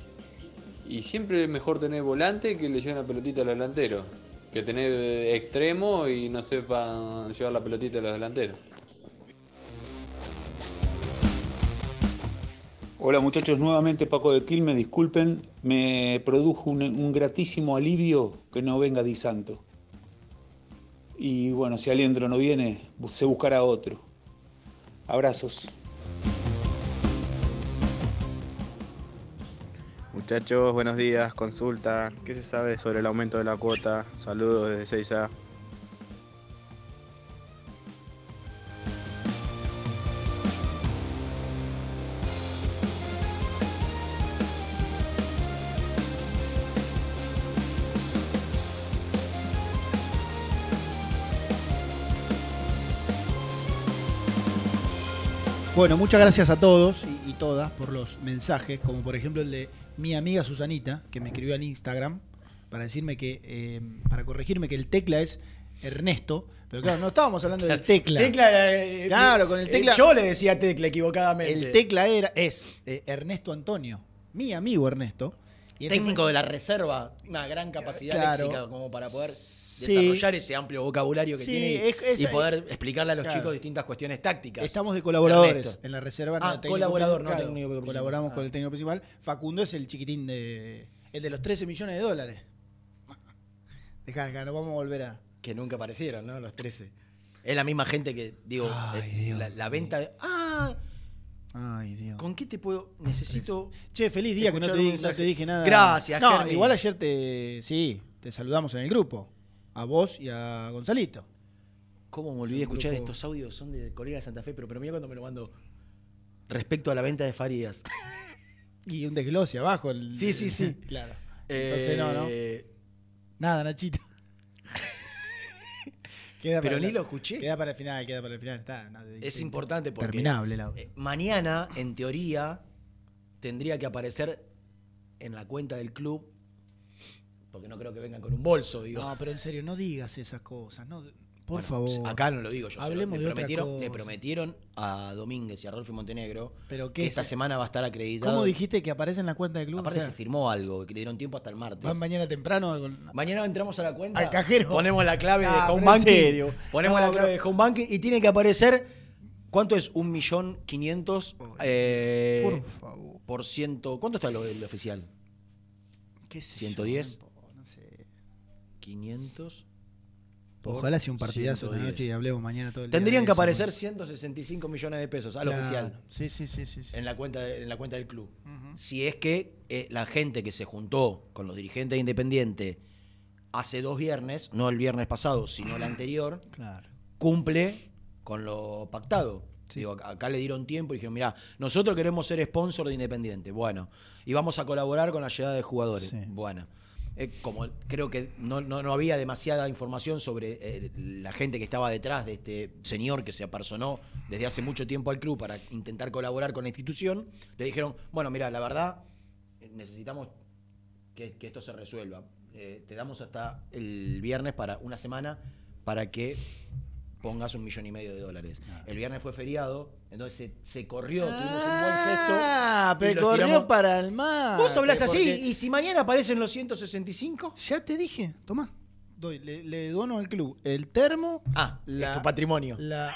y siempre es mejor tener volante que le lleven la pelotita a los delanteros. Que tener extremo y no sepa llevar la pelotita a los delanteros.
Hola muchachos, nuevamente Paco de Quilmes, disculpen, me produjo un, un gratísimo alivio que no venga Di Santo. Y bueno, si Aliendro no viene, se buscará otro. Abrazos.
Muchachos, buenos días. Consulta. ¿Qué se sabe sobre el aumento de la cuota? Saludos desde Seiza.
Bueno, muchas gracias a todos y, y todas por los mensajes, como por ejemplo el de mi amiga Susanita, que me escribió al Instagram para decirme que, eh, para corregirme que el tecla es Ernesto, pero claro, no estábamos hablando del tecla.
Tecla era, eh,
Claro, con el
eh,
tecla.
Yo le decía tecla equivocadamente.
El tecla era, es eh, Ernesto Antonio, mi amigo Ernesto. Y
Técnico de la reserva, una gran capacidad
Claro.
léxica como para poder
Sí.
desarrollar ese amplio vocabulario que
Sí,
tiene y,
es- es-
y poder explicarle a los
claro.
chicos distintas cuestiones tácticas.
Estamos de colaboradores en la reserva. no
Ah,
técnico
colaborador, no técnico principal.
Colaboramos
Ah.
con el técnico principal. Facundo es el chiquitín de. El de los 13 millones de dólares. Dejá, acá, no vamos a volver a.
Que nunca aparecieron, ¿no? Los 13. Es la misma gente que, digo, eh, la, la venta de. ¡Ah!
Ay, Dios.
¿Con qué te puedo.? Necesito.
Che, feliz día que no te, no te dije nada.
Gracias,
No,
Germi.
igual ayer te. Sí, te saludamos en el grupo. A vos y a Gonzalito.
¿Cómo me
Es
olvidé de escuchar
grupo-
estos audios? Son de colega de Santa Fe, pero, pero mira cuando me lo mando. Respecto a la venta de Farías.
Y un desglose abajo. el-
Sí, sí, sí.
claro. Entonces, no, no.
Eh,
Nada, Nachito. Queda
Pero ni
la-
lo escuché.
Queda para el final, queda para el final. Está, no,
Es importante porque.
Terminable audio.
eh, mañana, en teoría, tendría que aparecer en la cuenta del club. Porque no creo que vengan con un bolso, digo.
No, pero en serio, no digas esas cosas. No, por
Bueno,
favor.
Acá no lo digo yo.
Hablemos
le,
de otra
prometieron, le
cosa.
prometieron a Domínguez y a Rolfi Montenegro
¿Pero qué
que
es?
esta semana va a estar acreditado.
¿Cómo dijiste que aparece en la cuenta del club?
Aparte
O sea,
se firmó algo, que le dieron tiempo hasta el martes.
van mañana temprano.
Mañana entramos a la cuenta.
Al cajero.
Ponemos la clave
Ah,
de Home Banking.
serio.
Ponemos
No,
la clave
pero-
de Home Banking y tiene que aparecer. ¿Cuánto es? Un millón quinientos. eh,
Por favor.
Por ciento. ¿Cuánto está lo, el oficial?
¿Qué yo?
110.
No sé.
500. por
Ojalá sea un partidazo de
110.
noche y hablemos mañana todo el día.
Tendrían que
eso,
aparecer
¿no?
165 millones de pesos al
Claro.
oficial.
Sí, sí, sí, sí. sí.
En la cuenta, de- en la cuenta del club. Si es que eh, la gente que se juntó con los dirigentes de Independiente hace dos viernes, no el viernes pasado, sino el anterior,
Claro.
cumple con lo pactado. Digo, acá- acá le dieron tiempo y dijeron, mira, nosotros queremos ser sponsor de Independiente. Bueno, y vamos a colaborar con la llegada de jugadores.
Sí.
Bueno. Eh, como creo que no, no- no había demasiada información sobre eh, la gente que estaba detrás de este señor que se apersonó desde hace mucho tiempo al club para intentar colaborar con la institución, le dijeron, bueno, mira, la verdad, eh, necesitamos que, esto se resuelva. Te damos hasta el viernes para una semana para que pongas un millón y medio de dólares. El viernes fue feriado, entonces se, se corrió, tuvimos un buen gesto.
Ah,
y
pero corrió
tiramos-
para el mar.
Vos hablás así,
porque-
y si mañana aparecen los 165,
Ya te dije, tomá. Doy, le, le dono al club el termo.
ah, es tu patrimonio.
La,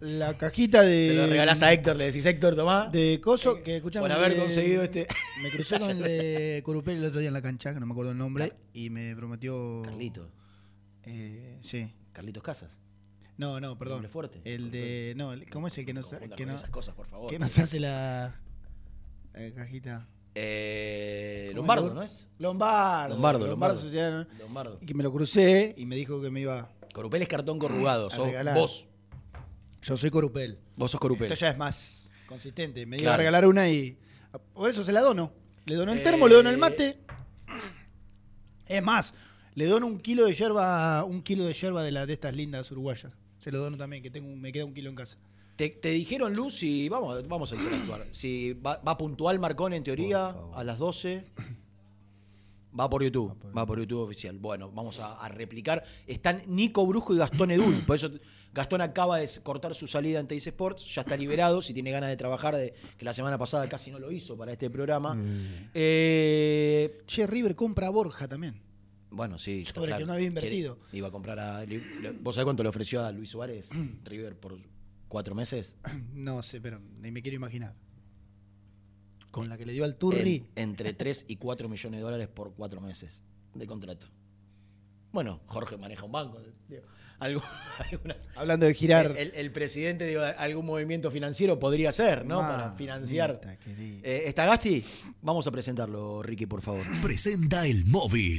la cajita de.
Se lo regalás a Héctor, le decís, Héctor, tomá.
De Coso, que escuchame.
por haber
de-
conseguido este-
Me crucé con el de Corupel el otro día en la cancha, que no me acuerdo el nombre, y me prometió.
Carlito.
Eh, sí.
Carlitos Casas.
No, no, perdón.
Nombre fuerte.
El de. No, el- ¿cómo es el que nos, que no-
esas cosas, por favor.
que nos hace la. la cajita?
Eh,
¿Cómo
Lombardo,
es?
¿no es?
Lombardo.
Lombardo, Lombardo.
¿no?
Lombardo.
Y que me lo crucé y me dijo que me iba.
Corupel es cartón corrugado, sos
regalar.
vos.
Yo soy Corupel.
Vos sos Corupel.
Esto ya es más consistente. Me iba
Claro.
a regalar una y. Por eso se la dono. Le dono el termo, le dono el
Eh,
mate. Es más, le dono un kilo de yerba, un kilo de yerba de, la, de estas lindas uruguayas. Se lo dono también, que tengo, un- me queda un kilo en casa.
Te, te dijeron, Luz, y vamos, vamos a interactuar. Si va, va puntual Marcón en teoría a las 12. Va por YouTube, va por YouTube oficial. Bueno, vamos a, a replicar. Están Nico Brujo y Gastón Edul. Por eso Gastón acaba de cortar su salida ante Dice Sports. Ya está liberado. Si tiene ganas de trabajar, de, que la semana pasada casi no lo hizo para este programa. Eh,
Che, River compra a Borja también.
Bueno, sí.
Sobre que no había invertido.
Quiere- Iba a comprar a. ¿Vos sabés cuánto le ofreció a Luis Suárez River por cuatro meses?
No sé, pero ni me quiero imaginar. Con la que le dio al Turri.
En- entre 3 y 4 millones de dólares por 4 meses de contrato. Bueno, Jorge maneja un banco. digo, algo- alguna-
Hablando de girar.
El, el presidente, digo, algún movimiento financiero podría ser, ¿no? Para financiar. Eh, ¿Está Gasti? Vamos a presentarlo, Ricky, por favor.
Presenta el móvil.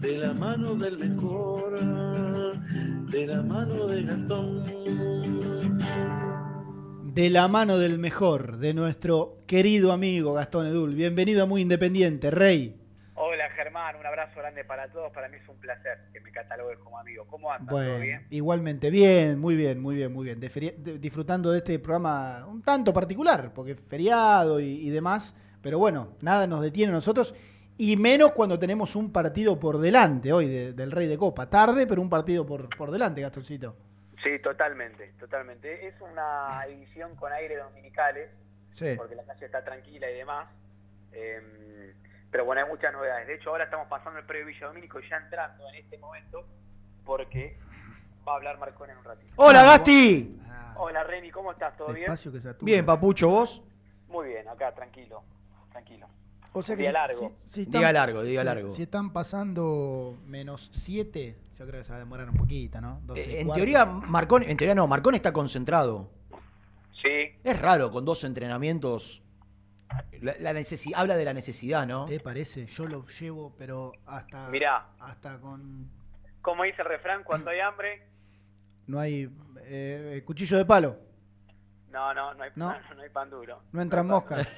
de la mano del mejor, de la mano de Gastón.
De la mano del mejor, de nuestro querido amigo Gastón Edul. Bienvenido a Muy Independiente, Rey.
Hola Germán, un abrazo grande para todos. Para mí es un placer que me catalogues como amigo. ¿Cómo andas? ¿Todo bien?
igualmente, bien, muy bien, muy bien, muy bien. De feria- de- disfrutando de este programa un tanto particular, porque es feriado y, y demás, pero bueno, nada nos detiene a nosotros, y menos cuando tenemos un partido por delante hoy de- del Rey de Copa. Tarde, pero un partido por, por delante, Gastoncito.
Sí, totalmente, totalmente. Es una edición con aire dominicales,
Sí.
porque la calle está tranquila y demás. Eh, pero bueno, hay muchas novedades. De hecho, ahora estamos pasando el previo Villa Domínico ya entrando en este momento, porque va a hablar Marcón en un ratito.
¡Hola, Gasti!
Hola Reni, ¿cómo estás? ¿Todo bien?
Bien, Papucho, ¿vos?
Muy bien, acá, tranquilo, tranquilo.
O sea que
día
si-
largo.
si- si
Diga largo, diga
si-
largo.
Si están pasando menos 7, yo creo que se va a demorar un poquito, ¿no? 12 y
Eh, en teoría, Marcón, en teoría no, Marcón está concentrado.
Sí.
Es raro con dos entrenamientos. La, la necesi- habla de la necesidad, ¿no?
¿Te parece? Yo lo llevo, pero hasta.
Mirá.
Hasta con.
Como dice el refrán, cuando hay hambre,
No hay. eh, cuchillo de palo.
no, no, no hay,
No.
no hay pan duro.
No entran
pan
moscas.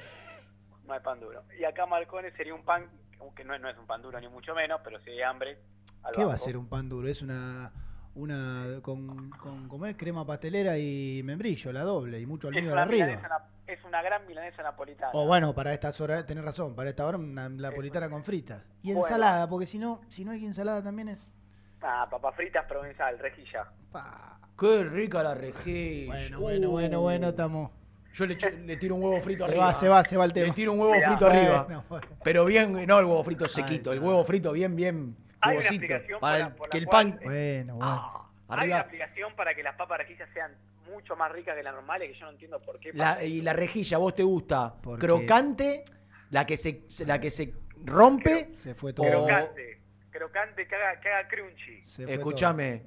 No hay pan duro. Y acá Marcones sería un pan, que no, es- no es un pan duro ni mucho menos, pero si hay hambre, al
¿Qué va a ser un pan duro? Es una. Una con, con ¿cómo es? crema pastelera y membrillo, la doble, y mucho almíbar arriba.
es una gran milanesa napolitana.
O bueno, para estas horas, tenés razón, para esta hora una napolitana con fritas. Y
Bueno.
ensalada, porque si no, si no hay ensalada también es.
Ah, papas fritas provenzal, rejilla.
Qué rica la rejilla.
Bueno, bueno, bueno, bueno, estamos.
Yo le, le tiro un huevo frito
Se
arriba.
va, se va, se va el tema.
Le tiro un huevo
Mirá,
frito arriba. Pero bien, no el huevo frito sequito, el huevo frito bien, bien
Hay una
jugosito.
explicación
Para
por la-
el-
por la
que el
cual-
pan.
Bueno, bueno.
Hay una aplicación para que las papas rejillas sean mucho más ricas que las normales, que yo no entiendo por qué.
La- y la rejilla, ¿vos te gusta
Porque-
crocante? La que se, la que se rompe.
Se fue todo.
Crocante, crocante, que haga, que haga crunchy.
Se fue
Escúchame,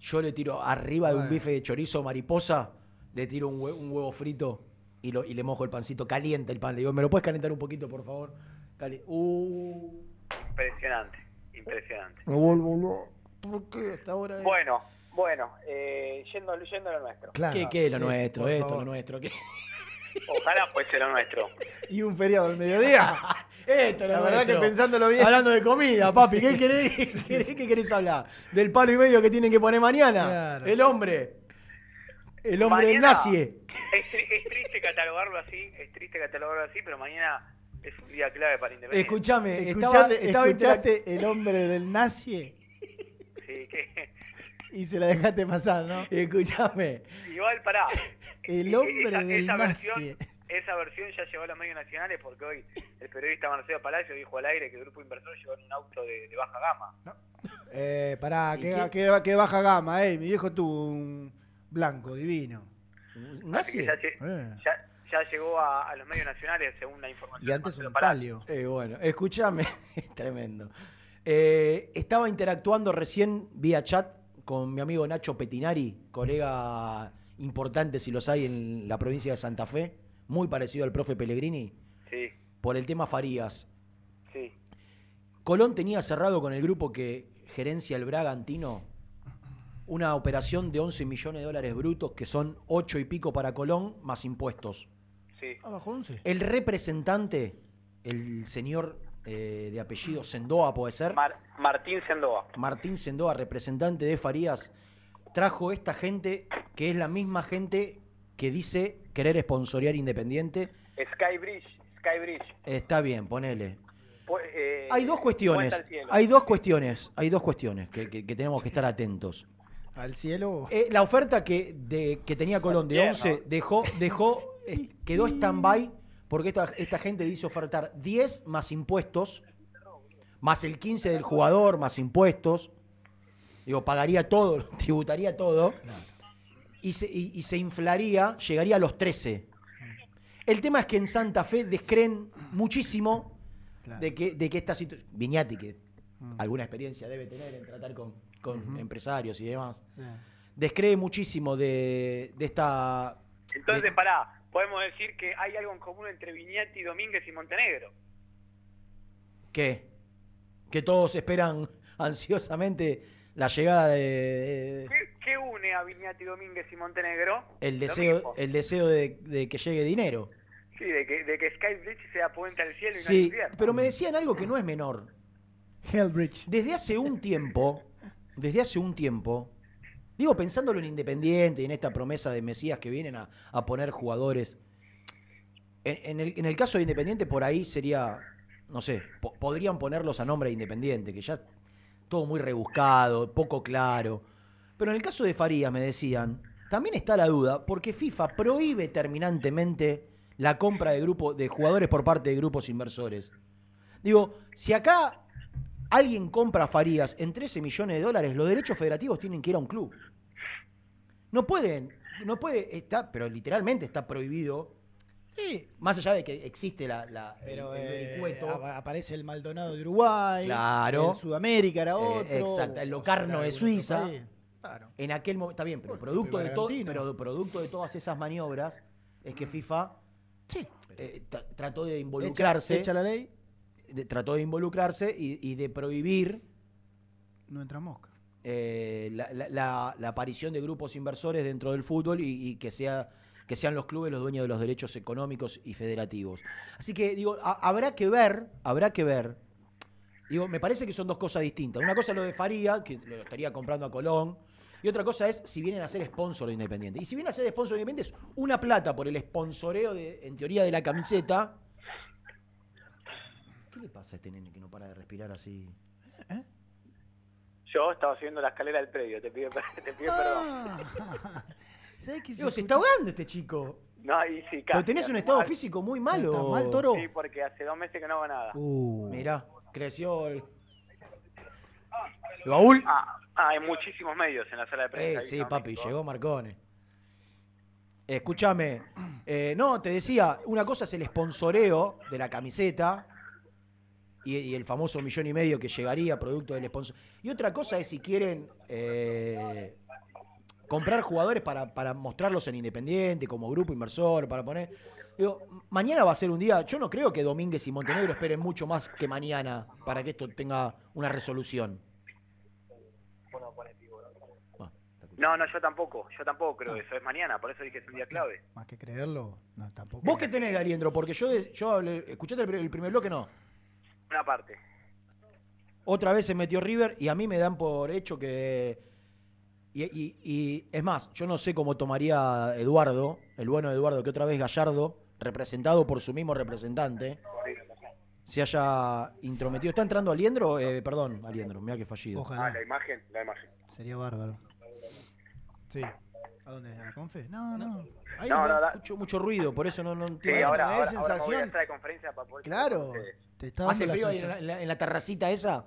yo le tiro arriba de un bife de chorizo mariposa, le tiro un, hue- un huevo frito y, lo, y le mojo el pancito. Caliente el pan. Le digo, ¿me lo puedes calentar un poquito, por favor? Cali- uh,
Impresionante, impresionante.
me vuelvo loco. ¿Por qué hasta ahora? es-
Bueno, bueno, eh, yendo, yendo a lo nuestro.
Claro,
¿Qué, qué es lo
sí,
nuestro? Esto,
favor.
lo nuestro. ¿qué?
Ojalá fuese lo nuestro.
Y un feriado al mediodía.
Esto, lo
La verdad
nuestro.
que pensándolo bien.
Hablando de comida, papi, ¿qué querés, qué querés, qué querés hablar? ¿Del palo y medio que tienen que poner mañana?
Claro.
El hombre. El hombre del
Mañana-
nazie.
Es, tri- es triste catalogarlo así, es triste catalogarlo así, pero mañana es un día clave para Independiente.
Escuchame, estaba,
Escuchaste,
estaba
escuchaste el hombre del nazi
Sí, que,
y se la dejaste pasar, ¿no?
Escuchame.
igual pará.
El hombre
esa,
del
esa
nazi.
versión, esa versión ya llegó a los medios nacionales porque hoy el periodista Marcelo Palacio dijo al aire que el grupo inversor llegó en un auto de, de baja gama.
Eh, pará,
¿Y
que,
qué?
que baja gama, eh. Mi viejo tuvo un blanco divino. Eh.
ya- ya llegó a, a los medios nacionales, según la información.
Y antes un palio.
Eh, bueno, escúchame, es tremendo. Eh, estaba interactuando recién vía chat con mi amigo Nacho Petinari, colega importante si los hay en la provincia de Santa Fe, muy parecido al profe Pellegrini,
Sí,
por el tema Farías.
sí.
Colón tenía cerrado con el grupo que gerencia el Bragantino una operación de 11 millones de dólares brutos, que son 8 y pico para Colón, más impuestos.
Sí.
Abajo 11.
El representante, el señor eh, de apellido Sendoa, puede ser.
Mar- Martín Sendoa.
Martín Sendoa, representante de Farías, trajo esta gente que es la misma gente que dice querer esponsorear Independiente.
Skybridge, Skybridge.
Está bien, ponele.
Pu- eh,
Hay dos cuestiones. Hay dos cuestiones. Hay dos cuestiones que, que- que tenemos que estar atentos.
Al cielo.
Eh, la oferta que, de- que tenía Colón de
Bien,
11 dejó, dejó, eh, quedó stand-by porque esta, esta gente dice ofertar 10 más impuestos, más el 15 del jugador, más impuestos. Digo, pagaría todo, tributaría todo. Y se, y- y se inflaría, llegaría a los 13. El tema es que en Santa Fe descreen muchísimo de, que, de que esta situación. Viñati, que alguna experiencia debe tener en tratar con, con empresarios y demás, descree muchísimo de, de esta.
Entonces, pará, podemos decir que hay algo en común entre Viñetti, Domínguez y Montenegro.
¿Qué? Que todos esperan ansiosamente la llegada de.
¿Qué, qué une a Viñetti, Domínguez y Montenegro?
el deseo, el deseo de, de que llegue dinero.
Sí, de que, de que Skybridge sea puente al cielo y no al
Sí,
infierno.
pero me decían algo que no es menor.
Hellbridge.
Desde hace un tiempo, desde hace un tiempo, digo pensándolo en Independiente y en esta promesa de Mesías que vienen a, a poner jugadores. En, el, en el caso de Independiente, por ahí sería, no sé, po- podrían ponerlos a nombre de Independiente, que ya todo muy rebuscado, poco claro. Pero en el caso de Farías, me decían, también está la duda, porque FIFA prohíbe terminantemente la compra de, grupo, de jugadores por parte de grupos inversores. Digo, si acá alguien compra a Farías en 13 millones de dólares, los derechos federativos tienen que ir a un club. No pueden, no puede, está, pero literalmente está prohibido.
Sí.
Más allá de que existe la, la-
Pero
el- el
eh,
vericueto.
ap- aparece el Maldonado de Uruguay.
Claro.
El Sudamérica era
Eh,
otro.
exacto, el Locarno de Suiza.
Claro.
En aquel momento, está bien, pero producto, de todo, pero producto de todas esas maniobras es que FIFA eh, tra- trató de involucrarse.
Echa, echa la ley,
de- trató de involucrarse y, y de prohibir
no entra mosca.
eh, la, la- la- la aparición de grupos inversores dentro del fútbol y, y que sea que sean los clubes los dueños de los derechos económicos y federativos. Así que digo, a- habrá que ver, habrá que ver. Digo, me parece que son dos cosas distintas. Una cosa es lo de Faría, que lo estaría comprando a Colón, y otra cosa es si vienen a ser sponsor de Independiente. Y si vienen a ser sponsor de Independiente es una plata por el sponsoreo, de, en teoría, de la camiseta. ¿Qué le pasa a este nene que no para de respirar así?
Yo estaba subiendo la escalera del predio, te pido, per- te pido
Ah.
perdón.
Digo, se está ahogando este chico.
No, y sí,
Pero
casi,
tenés un estado
mal.
físico muy malo.
¿Estás mal, Toro?
Sí, porque hace dos meses que no hago nada.
Uh, mirá, creció el... ¿El baúl?
Ah, ah, hay muchísimos medios en la sala de prensa.
Eh, sí,
¿no?
papi, llegó Marcone. Escúchame, eh, no, te decía, una cosa es el sponsoreo de la camiseta y, y el famoso millón y medio que llegaría producto del sponsor. Y otra cosa es si quieren eh, comprar jugadores para, para mostrarlos en Independiente, como grupo inversor, para poner... Digo, mañana va a ser un día, yo no creo que Domínguez y Montenegro esperen mucho más que mañana para que esto tenga una resolución.
No, no, yo tampoco, yo tampoco creo eso, es mañana, por eso dije que es un día clave.
Más que creerlo, no, tampoco.
¿Vos qué tenés de Aliendro? Porque yo, de- yo hablé- escuchaste el primer bloque, no.
Una parte.
Otra vez se metió River y a mí me dan por hecho que. Y, y- y es más, yo no sé cómo tomaría Eduardo, el bueno de Eduardo, que otra vez Gallardo, representado por su mismo representante, se haya intrometido. ¿Está entrando Aliendro? Eh, perdón, Aliendro, mira que fallido.
Ah, la imagen, la imagen.
Sería bárbaro. Sí. ¿A dónde? ¿A la confe? No, no. Ahí
No, no,
Escucho mucho ruido, por eso no, no
Sí,
entiendo.
ahora,
me da
ahora, ahora me voy a
sensación-
entrar de conferencia para poder
Claro. Te está
¿Hace
la
frío ahí en
sensación.
la, en la- en la terracita esa?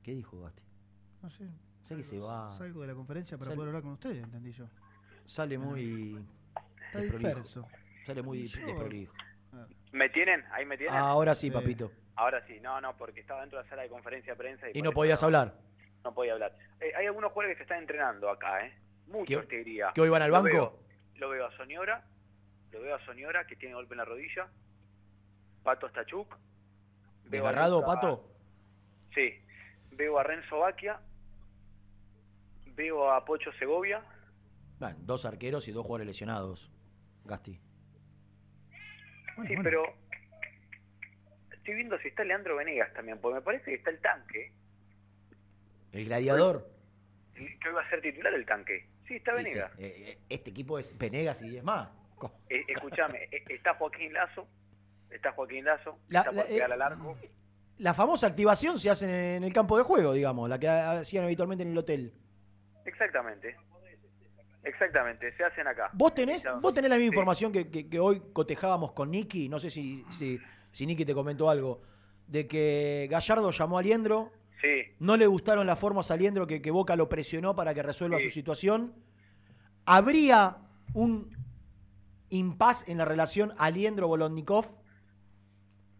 ¿Qué dijo Gasti?
No sé.
Sé que se va.
Salgo de la conferencia para
Sal-
poder hablar con ustedes, entendí yo.
Sale muy. desprolijo.
disperso.
Sale muy
Yo-
desprolijo.
¿Me tienen? ¿Ahí me tienen?
Ahora sí, papito.
Ahora sí, no, no, porque estaba dentro de la sala de conferencia de prensa y,
Y
por
no
eso
podías hablar.
No podía hablar. Eh, hay algunos jugadores que se están entrenando acá, ¿eh? Muchos,
¿Que-
te diría.
que hoy van al
Lo
banco?
veo- Lo veo a Soñora, lo veo a Soñora, que tiene golpe en la rodilla. Pato Stachuk.
¿Desgarrado,
Luca-
Pato?
Sí. Veo a Renzo Baquia. Veo a Pocho Segovia.
Bueno, dos arqueros y dos jugadores lesionados. Gasti.
sí, pero estoy viendo si está Leandro Venegas también, porque me parece que está el tanque.
El gladiador.
Que hoy va a ser titular el tanque. Sí, está Venegas.
eh, eh, este equipo es Venegas y es más.
Eh, escúchame, eh, está Joaquín Lazo. Está Joaquín Lazo.
La-
está por llegar
eh,
al arco.
La famosa activación se hace en el campo de juego, digamos, la que hacían habitualmente en el hotel.
Exactamente. Exactamente, se hacen acá.
¿Vos tenés, vos tenés la misma
Sí.
información que, que- que hoy cotejábamos con Nicky? No sé si, si, si Nicky te comentó algo. De que Gallardo llamó a Liendro,
Sí,
no le gustaron las formas a Liendro, que, que Boca lo presionó para que resuelva
Sí.
su situación. ¿Habría un impas en la relación Aliendro-Bolondnikov?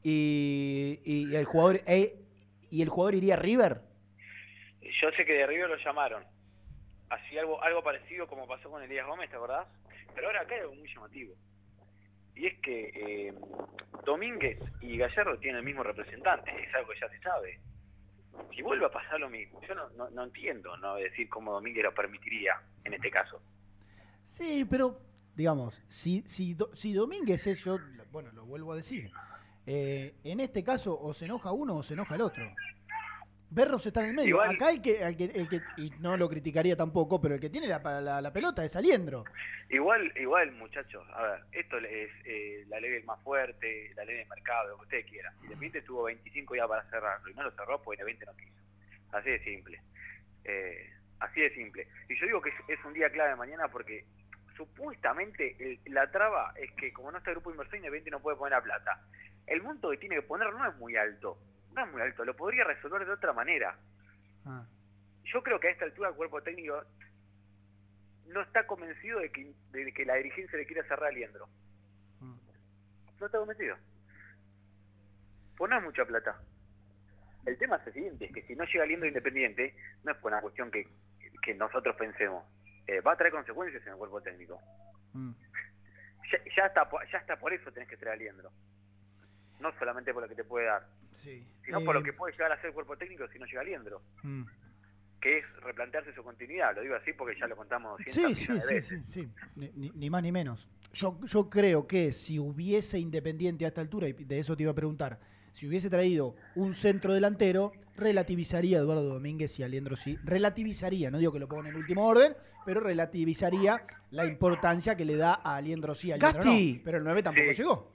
Y, y el jugador e- y el jugador iría a River?
yo sé que de River lo llamaron. Así algo, algo parecido como pasó con Elías Gómez, ¿te acordás? Pero ahora acá hay algo muy llamativo. Y es que eh, Domínguez y Gallardo tienen el mismo representante, es algo que ya se sabe. Si vuelve a pasar lo mismo, yo no, no, no entiendo, no decir cómo Domínguez lo permitiría en este caso.
Sí, pero, digamos, si, si, Do- si Domínguez es yo, bueno, lo vuelvo a decir, eh, en este caso o se enoja uno o se enoja el otro. Berros está en el medio.
Igual-
Acá el que, el que, el que- y no lo criticaría tampoco, pero el que tiene la, la- la pelota es Aliendro.
Igual, igual, muchachos, a ver, esto es eh, la ley del más fuerte, la ley del mercado, lo que ustedes quieran. Independiente tuvo 25 días para cerrarlo y no lo cerró porque Independiente no quiso. Así de simple. Eh, así de simple. Y yo digo que es, es un día clave mañana porque supuestamente el- la traba es que como no está el grupo inversor, Independiente no puede poner la plata. El monto que tiene que poner no es muy alto, no es muy alto, lo podría resolver de otra manera.
Ah.
Yo creo que a esta altura el cuerpo técnico no está convencido de que, de que la dirigencia le quiera cerrar a Liendro. No está convencido. Pues no es mucha plata. El tema es el siguiente, es que si no llega Liendro Independiente, no es por una cuestión que, que nosotros pensemos. Eh, va a traer consecuencias en el cuerpo técnico.
Mm.
Ya, ya, está, ya está por eso tenés que traer a Liendro. No solamente por lo que te puede dar,
Sí.
sino por
Eh,
lo que puede llegar a ser el cuerpo técnico si no llega Liendro.
mm.
Que es replantearse su continuidad. Lo digo así porque ya lo contamos 200
Sí, sí,
de
sí,
veces.
sí, sí. Ni, ni- ni más ni menos. Yo, yo creo que si hubiese Independiente a esta altura, y de eso te iba a preguntar, si hubiese traído un centro delantero, relativizaría a Eduardo Domínguez y a Aliendro sí. Relativizaría, no digo que lo ponga en último orden, pero relativizaría la importancia que le da a Aliendro sí, a Aliendro
Gasti.
no. Pero el 9 tampoco llegó.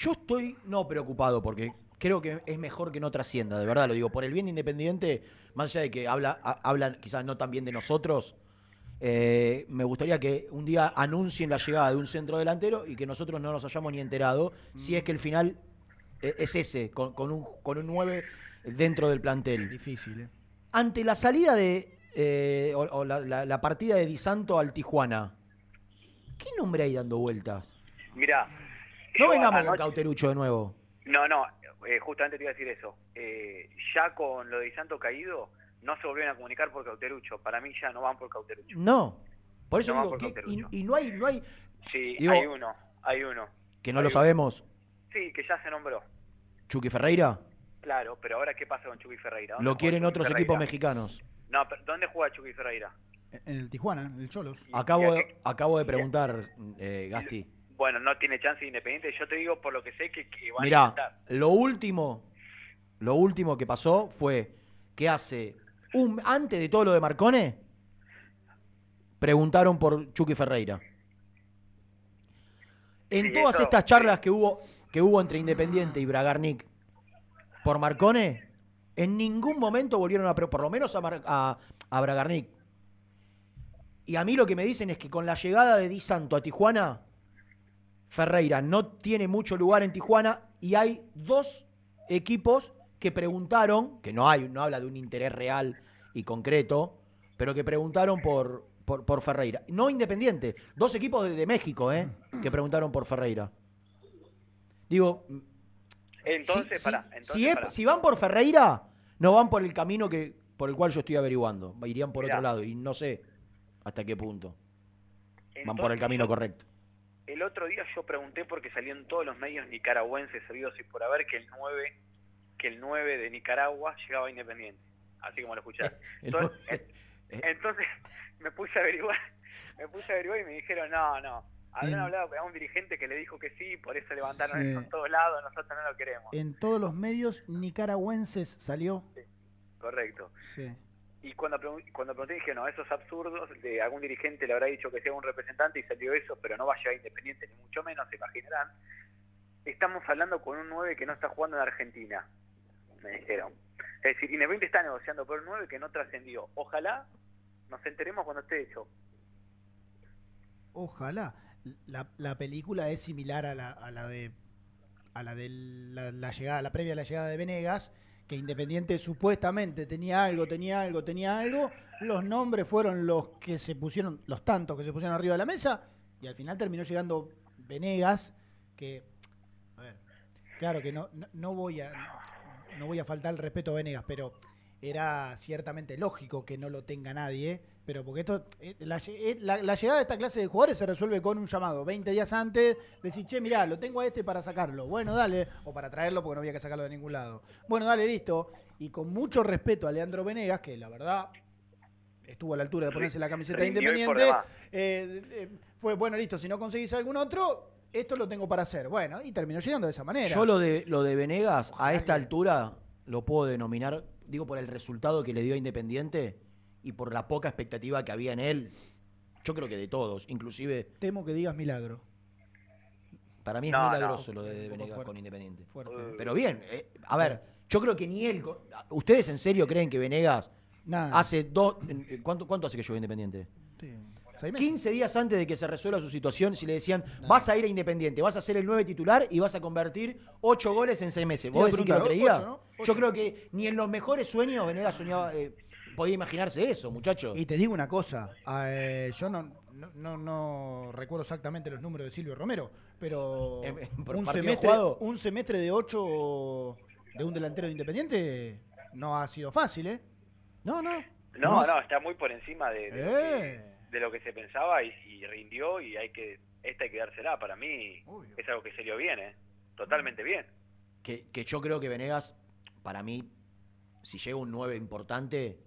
Yo estoy no preocupado porque creo que es mejor que no trascienda, de verdad lo digo. Por el bien de Independiente, más allá de que habla, a- hablan quizás no tan bien de nosotros, eh, me gustaría que un día anuncien la llegada de un centro delantero y que nosotros no nos hayamos ni enterado si es que el final eh, es ese, con, con un, con un 9 dentro del plantel.
Difícil, ¿eh?
Ante la salida de. eh, o, o la, la- la partida de Di Santo al Tijuana, ¿qué nombre hay dando vueltas?
Mirá.
No
yo
vengamos con Cauterucho de nuevo.
No, no, eh, justamente te iba a decir eso. Eh, ya con lo de Santo caído, no se volvieron a comunicar por Cauterucho. Para mí ya no van por Cauterucho.
No. Por eso
No,
digo,
por
que- y,
Cauterucho.
y no hay, no hay,
Sí,
Digo-
hay uno, hay uno.
que no
Hay
lo
uno.
sabemos,
Sí, que ya se nombró.
Chucky Ferreira,
Claro, pero ahora ¿qué pasa con Chucky Ferreira? ¿Dónde
lo quieren
Chucky
otros
Ferreira?
equipos mexicanos.
No, pero ¿dónde juega Chucky Ferreira?
En el Tijuana, en el Cholos.
Acabo de, acabo de preguntar, eh, Gasti.
Bueno, no tiene chance de Independiente. Yo te digo por lo que sé que, que van a intentar.
lo último, lo último que pasó fue que hace un antes de todo lo de Marcone, preguntaron por Chucky Ferreira. En
Sí,
todas
eso-
estas charlas que hubo, que hubo entre Independiente y Bragarnik por Marcone, en ningún momento volvieron a, por lo menos a, Mar- a, a Bragarnik. Y a mí lo que me dicen es que con la llegada de Di Santo a Tijuana, Ferreira no tiene mucho lugar en Tijuana y hay dos equipos que preguntaron, que no hay, no habla de un interés real y concreto, pero que preguntaron por, por, por Ferreira. No Independiente. Dos equipos de, de México, ¿eh? Que preguntaron por Ferreira. Digo,
Entonces,
si,
pará,
si-
entonces,
si es-
pará.
si van por Ferreira, no van por el camino que por el cual yo estoy averiguando. Irían por
Mirá.
otro lado y no sé hasta qué punto. Van por el camino correcto.
El otro día yo pregunté porque salió en todos los medios nicaragüenses sabidos y por haber que el 9 que el 9 de Nicaragua llegaba a Independiente, así como lo escuchaste. Entonces, en- entonces me puse a averiguar, me puse a averiguar y me dijeron, "No, no, habían hablado con un dirigente que le dijo que sí, por eso levantaron
Sí.
eso en todos lados, nosotros no lo queremos."
En todos los medios nicaragüenses salió.
Correcto.
Sí.
Y cuando, cuando pregunté dije, no, esos absurdos, de algún dirigente le habrá dicho que sea un representante y salió eso, pero no va a Independiente, ni mucho menos, se imaginarán. Estamos hablando con un 9 que no está jugando en Argentina, me dijeron. Es decir, Independiente está negociando por un 9 que no trascendió. Ojalá nos enteremos cuando esté hecho.
Ojalá. La, la película es similar a la, a la de a la de la, la llegada, la previa a la llegada de Venegas, que Independiente supuestamente tenía algo, tenía algo, tenía algo. Los nombres fueron los que se pusieron, los tantos que se pusieron arriba de la mesa, y al final terminó llegando Venegas, que a ver, claro que no, no, voy a no voy a faltar el respeto a Venegas, pero era ciertamente lógico que no lo tenga nadie, pero porque esto, eh, la, eh, la- la llegada de esta clase de jugadores se resuelve con un llamado. 20 días antes, decir, che, mirá, lo tengo a este para sacarlo. Bueno, dale, o para traerlo porque no había que sacarlo de ningún lado. Bueno, dale, listo. Y con mucho respeto a Leandro Venegas, que la verdad estuvo a la altura de ponerse la camiseta de Independiente, eh, eh, fue, bueno, listo, si no conseguís algún otro, esto lo tengo para hacer. Bueno, y terminó llegando de esa manera.
Yo lo de, lo de Venegas, a esta altura, lo puedo denominar, digo, por el resultado que le dio a Independiente y por la poca expectativa que había en él. Yo creo que de todos, inclusive,
Temo que digas milagro.
para mí es
No, no.
milagroso lo de Venegas
fuerte.
con Independiente.
Fuerte.
Pero bien, eh, a ver, yo creo que ni él. ¿Ustedes en serio creen que Venegas
Nada.
hace dos. en- ¿cuánto, ¿Cuánto hace que llegó a Independiente?
Seis meses.
15 días antes de que se resuelva su situación, si le decían, vas a ir a Independiente, vas a ser el 9 titular y vas a convertir 8 goles en 6 meses. ¿Vos decís que lo creía?
ocho, ¿no?
Yo creo que ni en los mejores sueños Venegas soñaba, eh, podía imaginarse eso, muchachos.
Y te digo una cosa, eh, yo no, no, no- no recuerdo exactamente los números de Silvio Romero, pero
en- por
un, semestre,
jugado.
un semestre de 8 de un delantero de Independiente no ha sido fácil, ¿eh?
No, no.
No,
No,
no, está muy por encima de, de lo, que,
Eh.
de lo que se pensaba y, y rindió y hay que esta hay que dársela. Para mí es algo que salió bien, ¿eh? Totalmente bien.
Que, que yo creo que Venegas, para mí, si llega un 9 importante,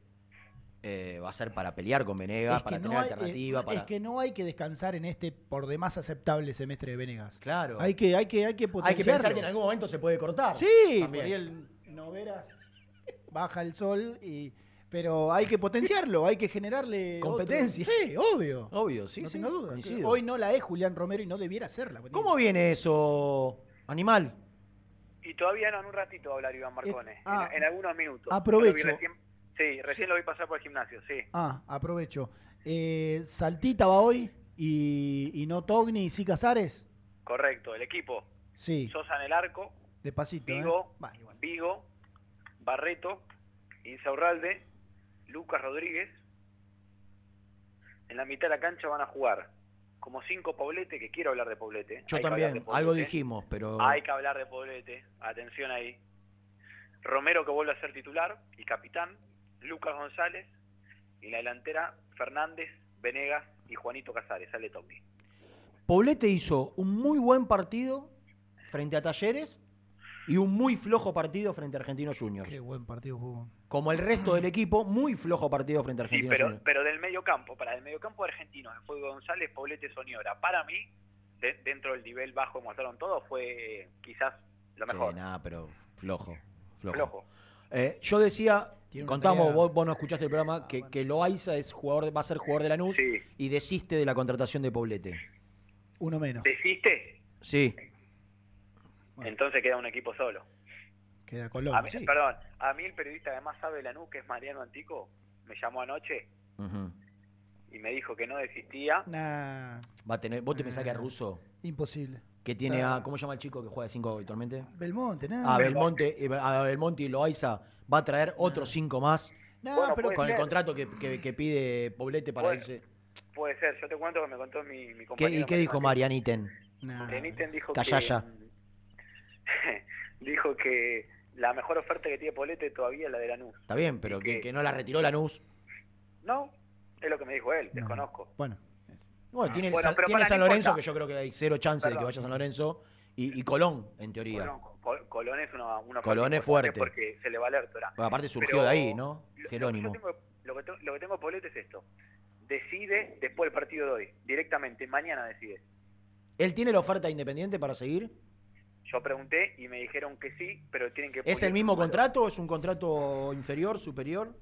eh, va a ser para pelear con Venegas,
Es que
para
no
tener
hay-
alternativa.
eh,
para...
Es que no hay que descansar en este por demás aceptable semestre de Venegas.
Claro.
Hay que, hay que, hay que
Hay que pensar que en algún momento se puede cortar.
Sí,
También.
el Noveras baja el sol y pero hay que potenciarlo, hay que generarle otro-
Competencia.
Sí, obvio.
Obvio, sí,
no
sí,
duda.
coincido.
Hoy no la es Julián Romero y no debiera serla.
¿Cómo viene eso, animal?
Y todavía no, en un ratito va a hablar Iván Marcone.
ah,
en, en algunos minutos.
aprovecho.
Yo vi recién- sí, recién lo vi pasar por el gimnasio, sí.
Ah, aprovecho. Eh, Saltita va hoy y, y no Togni y sí Casares.
Correcto, el equipo.
Sí,
Sosa en el arco,
despacito. ¿eh?
Vigo, Vigo, Barreto, Insaurralde, Lucas Rodríguez. En la mitad de la cancha van a jugar como cinco Poblete, que quiero hablar de Poblete.
Yo
Hay que hablar de
también,
Poblete.
algo dijimos, pero...
Hay que hablar de Poblete, atención ahí. Romero que vuelve a ser titular y capitán, Lucas González y la delantera Fernández, Venegas y Juanito Casares, sale Tommy.
Poblete hizo un muy buen partido frente a Talleres y un muy flojo partido frente a Argentinos Juniors.
Qué buen partido jugó.
Como el resto del equipo, muy flojo partido frente a
Sí,
Argentinos
pero,
Juniors.
pero del medio campo, para el medio campo argentino, fue González, Poblete, Soñora. Para mí, de- dentro del nivel bajo que mostraron todos, fue eh, quizás lo
Sí,
mejor.
nada, pero flojo. Flojo.
Flojo.
Eh, yo decía, contamos, vos, vos no escuchaste el programa, que, que Loaiza es jugador, va a ser jugador de Lanús y desiste de la contratación de Poblete.
Uno menos.
¿Desiste?
Sí.
Entonces queda un equipo solo.
Queda Colón.
A mí- Perdón, a mí el periodista que más sabe de Lanús, que es Mariano Antico, me llamó anoche y me dijo que no desistía.
Nah,
Va a tener, ¿Vos te pensás que es ruso?
imposible.
Que tiene
Ah.
a, ¿cómo se llama el chico que juega de 5 habitualmente?
Belmonte, nada.
A Belmonte, eh, a Belmonte y Loaiza va a traer otros cinco más
No,
Bueno,
pero
con el contrato que, que- que pide Poblete para
Bueno.
irse.
Puede ser, yo te cuento que me contó mi, mi
¿Qué-
compañero.
¿Y qué dijo Marianiten?
Marianiten dijo
Callaya.
que dijo que la mejor oferta que tiene Polete todavía es la de Lanús.
Está bien, pero que, que no la retiró Lanús.
No, es lo que me dijo él, desconozco.
Bueno.
Bueno, tiene, el
Bueno,
San, tiene San Lorenzo,
importa.
que yo creo que hay cero chance de que vaya a San Lorenzo. Y, y Colón, en teoría.
Colón, Col- Colón es una, una
Colón es fuerte.
Porque se le va a leer Torá.
Bueno, aparte surgió
Pero
de ahí, ¿no? Jerónimo.
Lo, que tengo, lo, que, tengo Polete es esto. Decide después del partido de hoy. Directamente, mañana decide.
¿Él tiene la oferta independiente para seguir?
Yo pregunté y me dijeron que sí, pero tienen que...
¿Es el mismo contrato? ¿Es un contrato inferior, superior?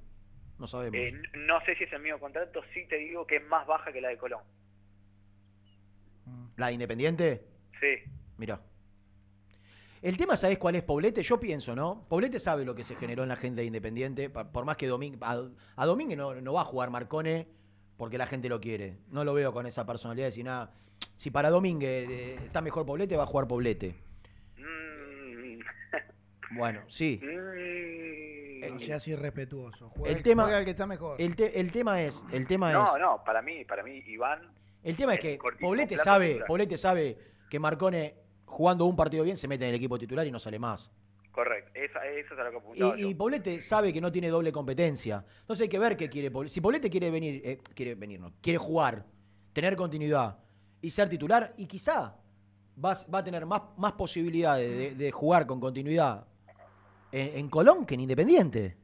No sabemos.
Eh, no sé si es el mismo contrato, sí te digo que es más baja que la de Colón.
¿La de Independiente?
Sí.
Mira. El tema, ¿sabés cuál es Poblete? Yo pienso, ¿no? Poblete sabe lo que se generó en la gente de Independiente. Por más que Domínguez. A, a Domínguez no, no va a jugar Marcone porque la gente lo quiere. No lo veo con esa personalidad de decir nada. Si para Domínguez eh, está mejor Poblete, va a jugar Poblete.
Mm,
Bueno, sí.
No seas irrespetuoso. Juega
El tema,
juega el que está mejor.
el, te- el tema es, el tema
no,
es,
no, para mí, para mí, Iván...
el tema es que
cortito,
Poblete sabe,
titular.
Poblete sabe que Marcone jugando un partido bien se mete en el equipo titular y no sale más.
Correcto, esa, eso es a lo que apuntaba
Y,
yo.
y Poblete sabe que no tiene doble competencia. Entonces hay que ver qué quiere Poblete. Si Poblete quiere venir, eh, quiere venir, no, quiere jugar, tener continuidad y ser titular, y quizá va, a- va a tener más, más posibilidades de, de jugar con continuidad en, en Colón que en Independiente.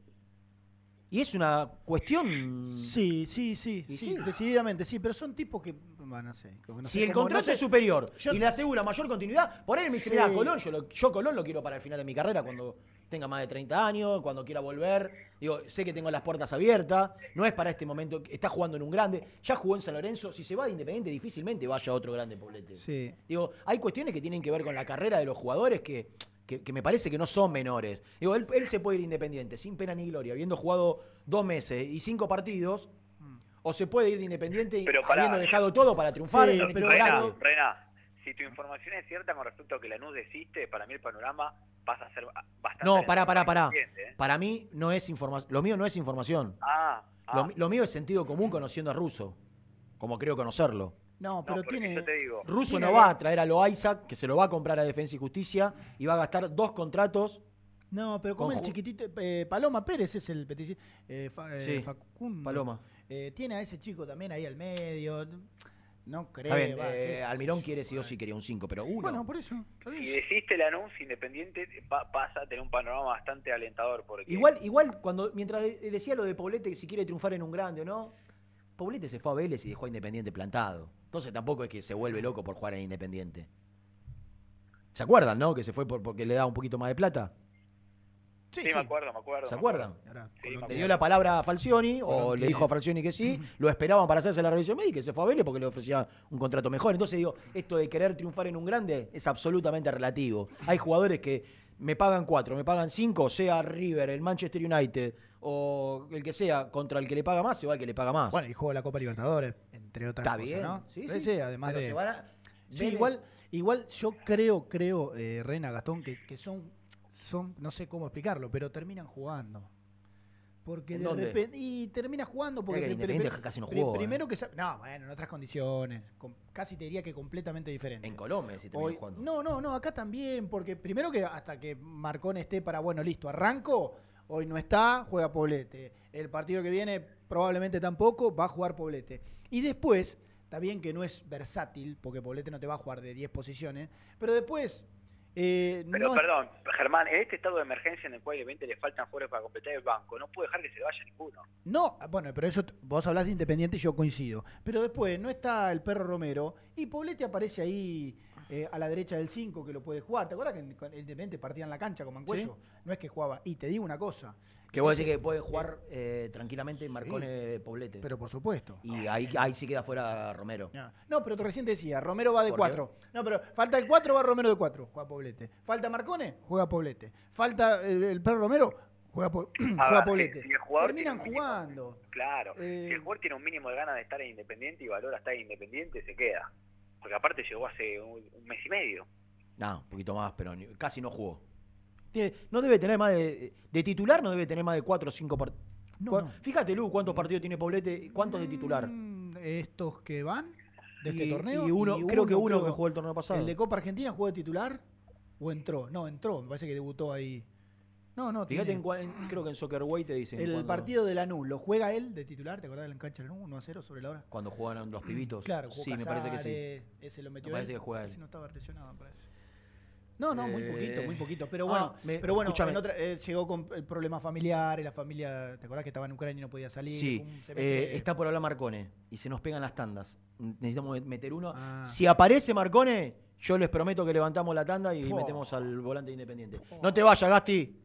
Y es una cuestión.
Sí, sí, sí, sí,
sí.
decididamente sí, pero son tipos que, bueno, no sé. no
si
sé
el contrato
no sé-
es superior
yo-
y le asegura mayor continuidad, por ahí me dice,
Sí.
Colón, yo, lo- yo Colón lo quiero para el final de mi carrera cuando tenga más de 30 años, cuando quiera volver. Digo, sé que tengo las puertas abiertas, no es para este momento, está jugando en un grande, ya jugó en San Lorenzo, si se va de Independiente difícilmente vaya a otro grande Poblete.
Sí.
Digo, hay cuestiones que tienen que ver con la carrera de los jugadores que, que, que me parece que no son menores. Digo, él, él se puede ir independiente, sin pena ni gloria, habiendo jugado dos meses y cinco partidos, o se puede ir de independiente
Pero pará,
habiendo dejado todo para triunfar
Sí,
en
Rena. Rena, si tu información es cierta con respecto a que Lanús desiste, para mí el panorama pasa a ser bastante...
No, pará, pará, pará.
¿eh?
Para mí no es información. Lo mío no es información.
Ah,
Lo,
ah.
lo mío es sentido común conociendo a Russo. Como creo conocerlo.
No, pero tiene.
yo te digo,
Russo
Tiene
no va a traer a lo Isaac, que se lo va a comprar a Defensa y Justicia, y va a gastar dos contratos.
No, pero como
Con
el chiquitito. eh, Paloma Pérez es el petici- eh, fa- eh,
Sí,
Facundo.
Paloma.
Eh, tiene a ese chico también ahí al medio. No creo.
Está bien,
va,
eh, Almirón quiere sí o sí quería un 5, pero uno.
Bueno, por eso.
si
eso.
desiste Lanús, Independiente pa- pasa a tener un panorama bastante alentador. Porque
Igual, igual cuando mientras de- decía lo de Poblete, que si quiere triunfar en un grande o no, Poblete se fue a Vélez y dejó a Independiente plantado. Entonces tampoco es que se vuelve loco por jugar en Independiente. ¿Se acuerdan, no? Que se fue por- porque le daba un poquito más de plata.
Sí, me acuerdo, me acuerdo.
¿Se
me
acuerdan?
acuerdo. Sí,
Le dio la palabra a Falcioni, o le dijo a Falcioni que sí, lo esperaban para hacerse la revisión médica y se fue a Vélez porque le ofrecía un contrato mejor. Entonces digo, esto de querer triunfar en un grande es absolutamente relativo. Hay jugadores que me pagan cuatro, me pagan cinco, sea River, el Manchester United o el que sea, contra el que le paga más, se va el que le paga más.
Bueno, y juega la Copa Libertadores, entre otras
Está
cosas,
bien,
¿no?
sí, sí.
además
Pero
de.
se van a-
Sí, igual, igual yo creo, creo, eh, Reina Gastón, que, que son, son, no sé cómo explicarlo, pero terminan jugando. Porque
¿En
de
dónde?
repente. Y termina jugando porque.
Que
pri-
Independiente
pri-
casi no jugó,
Primero que. sa- No, bueno, en otras condiciones. com- casi te diría que completamente diferente.
En Colombia, si termina jugando.
No, no, no, acá también, porque primero que hasta que Marcón esté para, bueno, listo, arranco, hoy no está, juega Poblete. El partido que viene probablemente tampoco, va a jugar Poblete. Y después, está bien que no es versátil, porque Poblete no te va a jugar de 10 posiciones, pero después... eh,
Pero
no-
perdón, Germán, en este estado de emergencia en el cual evidentemente le faltan jugadores para completar el banco, no puede dejar que se le vaya ninguno.
No, bueno, pero eso vos hablás de Independiente y yo coincido. Pero después no está el perro Romero y Poblete aparece ahí eh, a la derecha del 5 que lo puede jugar. ¿Te acuerdas que en- con- el Independiente partía en la cancha con Mancuello? No es que jugaba. Y te digo una cosa.
Que vos decís que puede jugar eh, tranquilamente Marcone Poblete.
Pero por supuesto.
Y ahí, ahí sí queda fuera Romero.
No, no, pero tú recién decía, Romero va de
¿Por qué?
4. No, pero falta el 4, va Romero de 4, juega Poblete. Falta Marcone, juega Poblete. Falta el, el perro Romero, juega, Po- juega
ver,
Poblete.
si- si el jugador
Terminan
mínimo-
jugando.
Claro,
Eh,
si el jugador tiene un mínimo de ganas de estar en Independiente y valora estar en Independiente, se queda. Porque aparte llegó hace un, un mes y medio.
No, un poquito más, pero ni- casi no jugó. Tiene- no debe tener más de. De titular no debe tener más de 4 o 5 partidos.
No, no.
Fíjate, Lu, cuántos partidos tiene Poblete, cuántos de titular.
Mm, estos que van de este
Y-
torneo.
y uno- creo que uno que jugó el torneo pasado.
El de Copa Argentina jugó de titular o entró. No, entró. Me parece que debutó ahí. No, no,
Fíjate,
tiene-
en cuál- en- creo que en Soccerway te dicen.
El
cuando,
partido de Lanús, ¿lo juega él de titular? ¿Te acordás de la cancha de Lanús? 1 a 0 sobre la hora.
Cuando jugaban los pibitos.
Claro, jugó
sí, me parece que sí.
Ese lo metió
Me parece
él.
que juega él.
Si no estaba lesionado, me parece. No, no, muy
Eh,
poquito, muy poquito. Pero
ah,
bueno,
me-
pero bueno
escúchame.
en otra- eh, llegó con el problema familiar, y la familia, ¿te acordás que estaba en Ucrania y no podía salir?
Sí, eh, está por hablar Marcone y se nos pegan las tandas. Necesitamos meter uno.
Ah.
Si aparece Marcone, yo les prometo que levantamos la tanda y
Oh.
metemos al volante independiente. No te vayas, Gasti.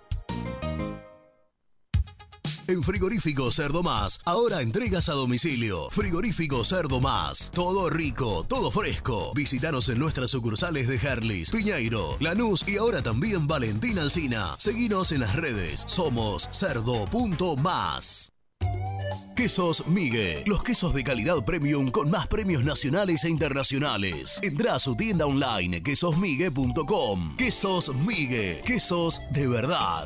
En Frigorífico Cerdo Más, ahora entregas a domicilio. Frigorífico Cerdo Más, todo rico, todo fresco. Visítanos en nuestras sucursales de Herlis, Piñeiro, Lanús y ahora también Valentín Alsina. Seguinos en las redes, somos cerdo.más. Quesos Migue, los quesos de calidad premium con más premios nacionales e internacionales. Entra a su tienda online quesosmigue.com. Quesos Migue, quesos de verdad.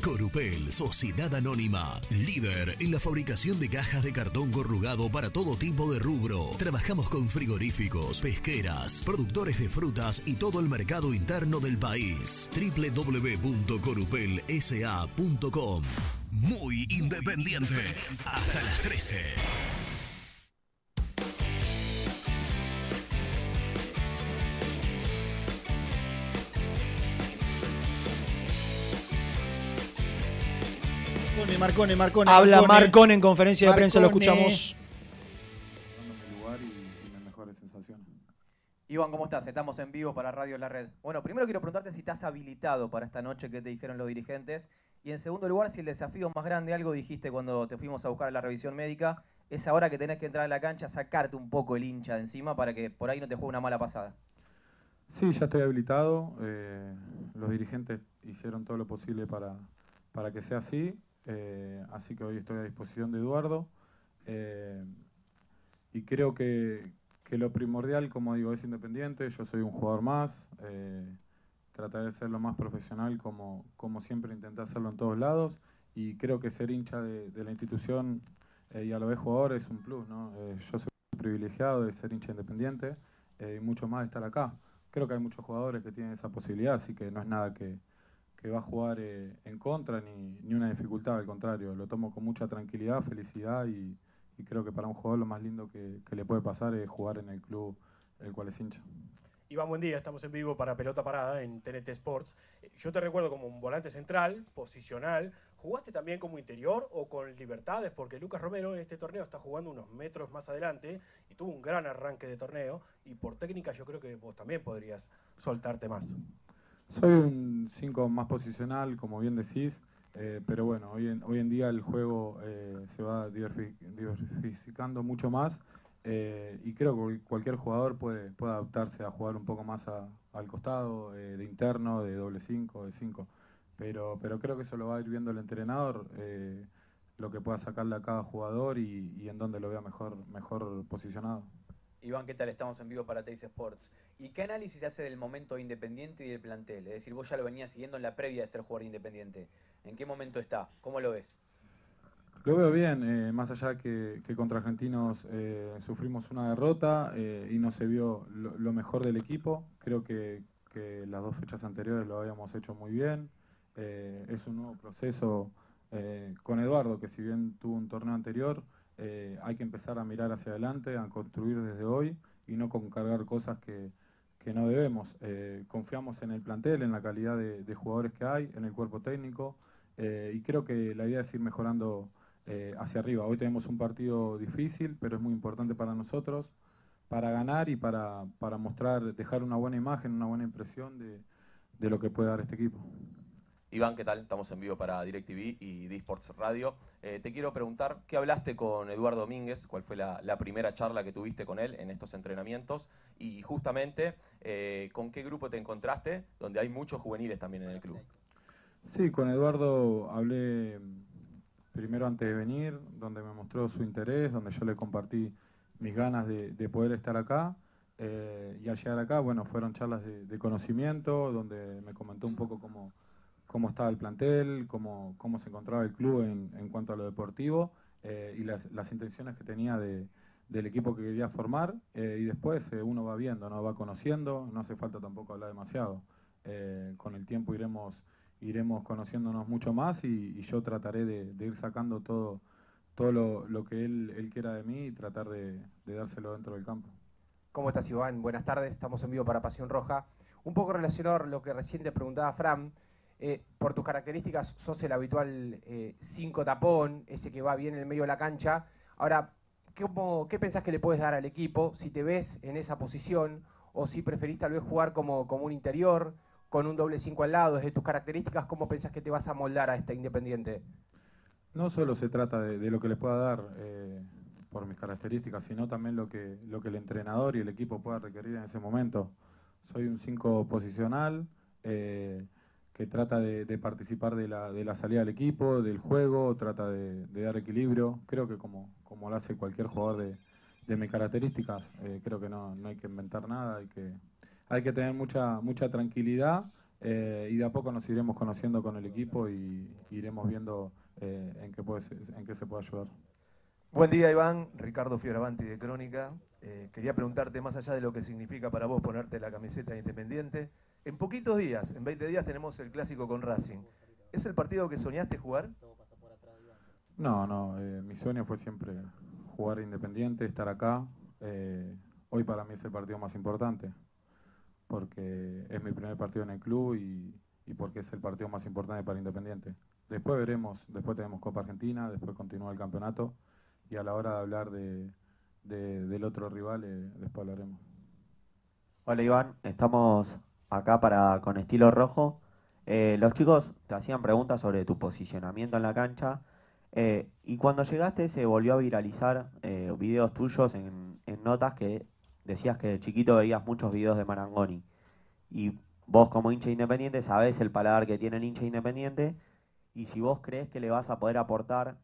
Corupel, Sociedad Anónima, líder en la fabricación de cajas de cartón corrugado para todo tipo de rubro. Trabajamos con frigoríficos, pesqueras, productores de frutas y todo el mercado interno del país. www.corupelsa.com Muy independiente. Hasta las 13.
Marcone, Marcone, Marcone.
Habla Marcone en conferencia de prensa, lo escuchamos.
Iván, ¿cómo estás? Estamos en vivo para Radio La Red. Bueno, primero quiero preguntarte si estás habilitado para esta noche que te dijeron los dirigentes. Y en segundo lugar, si el desafío más grande, algo dijiste cuando te fuimos a buscar la revisión médica, es ahora que tenés que entrar a la cancha, sacarte un poco el hincha de encima para que por ahí no te juegue una mala pasada.
Sí, ya estoy habilitado. eh, los dirigentes hicieron todo lo posible para, para que sea así. Eh, así que hoy estoy a disposición de Eduardo. eh, y creo que, que lo primordial, como digo, es independiente. Yo soy un jugador más. eh, de ser lo más profesional como, como siempre intenté hacerlo en todos lados. Y creo que ser hincha de, la institución eh, y a la vez jugador es un plus. ¿no? Yo soy privilegiado de ser hincha independiente y mucho más de estar acá. Creo que hay muchos jugadores que tienen esa posibilidad, así que no es nada que, que va a jugar eh, en contra ni, ni una dificultad, al contrario, lo tomo con mucha tranquilidad, felicidad y, creo que para un jugador lo más lindo que, que le puede pasar es jugar en el club el cual es hincha.
Iván, buen día. Estamos en vivo para Pelota Parada en TNT Sports. Yo te recuerdo como un volante central, posicional. ¿Jugaste también como interior o con libertades? Porque Lucas Romero en este torneo está jugando unos metros más adelante y tuvo un gran arranque de torneo. Y por técnica yo creo que vos también podrías soltarte más.
Soy un 5 más posicional, como bien decís, eh, pero bueno, hoy en, hoy en día el juego eh, se va diversi- diversificando mucho más eh, y creo que cual- cualquier jugador puede, puede adaptarse a jugar un poco más a- al costado, eh, de interno, de doble 5, de 5. Pero, pero creo que eso lo va a ir viendo el entrenador, lo que pueda sacarle a cada jugador y, y en dónde lo vea mejor, mejor posicionado.
Iván, ¿qué tal? Estamos en vivo para Teis Sports. ¿Y qué análisis hace del momento de Independiente y del plantel? Es decir, vos ya lo venías siguiendo en la previa de ser jugador de Independiente. ¿En qué momento está? ¿Cómo lo ves?
Lo veo bien, eh, más allá que, que contra Argentinos eh, sufrimos una derrota eh, y no se vio lo, mejor del equipo. Creo que, que las dos fechas anteriores lo habíamos hecho muy bien. Es un nuevo proceso con Eduardo, que si bien tuvo un torneo anterior, hay que empezar a mirar hacia adelante, a construir desde hoy y no con cargar cosas que, que no debemos. Eh, confiamos en el plantel, en la calidad de, jugadores que hay, en el cuerpo técnico eh, y creo que la idea es ir mejorando eh, hacia arriba. Hoy tenemos un partido difícil, pero es muy importante para nosotros, para ganar y para, para mostrar, dejar una buena imagen, una buena impresión de, de lo que puede dar este equipo.
Iván, ¿qué tal? Estamos en vivo para DirecTV y D-Sports Radio. Eh, te quiero preguntar, ¿qué hablaste con Eduardo Domínguez? ¿Cuál fue la, primera charla que tuviste con él en estos entrenamientos? Y justamente, eh, ¿con qué grupo te encontraste? Donde hay muchos juveniles también en el club.
Sí, con Eduardo hablé primero antes de venir, donde me mostró su interés, donde yo le compartí mis ganas de, de poder estar acá. Eh, y al llegar acá, bueno, fueron charlas de conocimiento, donde me comentó un poco cómo, cómo estaba el plantel, cómo, cómo se encontraba el club en, en cuanto a lo deportivo eh, y las, las intenciones que tenía de, del equipo que quería formar. eh, y después eh, uno va viendo, ¿no? va conociendo, no hace falta tampoco hablar demasiado. Con el tiempo iremos, iremos conociéndonos mucho más y, yo trataré de, ir sacando todo, todo lo, lo que él, él quiera de mí y tratar de, de dárselo dentro del campo.
¿Cómo estás, Iván? Buenas tardes, estamos en vivo para Pasión Roja. Un poco relacionado a lo que recién te preguntaba Fran, eh, por tus características sos el habitual 5 tapón, ese que va bien en el medio de la cancha. Ahora, ¿cómo- ¿qué pensás que le puedes dar al equipo si te ves en esa posición o si preferís tal vez jugar como, como un interior, con un doble 5 al lado? Desde tus características, ¿cómo pensás que te vas a moldar a este Independiente?
No solo se trata de, lo que les pueda dar eh, por mis características, sino también lo que, lo que el entrenador y el equipo pueda requerir en ese momento. Soy un 5 posicional eh, que trata de, participar de la, de la salida del equipo, del juego, trata de, dar equilibrio. Creo que como, como lo hace cualquier jugador de, de mis características, eh, creo que no, no hay que inventar nada, hay que, hay que tener mucha, mucha tranquilidad eh, y de a poco nos iremos conociendo con el equipo y iremos viendo eh, en, qué puede, en qué se puede ayudar.
Buen día, Iván. Ricardo Fioravanti de Crónica. Quería preguntarte, más allá de lo que significa para vos ponerte la camiseta de Independiente, en poquitos días, en 20 días, tenemos el clásico con Racing. ¿Es el partido que soñaste jugar?
No, no, eh, mi sueño fue siempre jugar independiente, estar acá. Eh, hoy para mí es el partido más importante, porque es mi primer partido en el club y, y porque es el partido más importante para Independiente. Después veremos, después tenemos Copa Argentina, después continúa el campeonato y a la hora de hablar de, de- del otro rival, eh, después hablaremos.
Hola Iván, estamos acá para con estilo rojo. Eh, los chicos te hacían preguntas sobre tu posicionamiento en la cancha eh, y cuando llegaste se volvió a viralizar eh, videos tuyos en, en notas que decías que de chiquito veías muchos videos de Marangoni y vos como hincha independiente sabés el paladar que tiene el hincha independiente y si vos crees que le vas a poder aportar,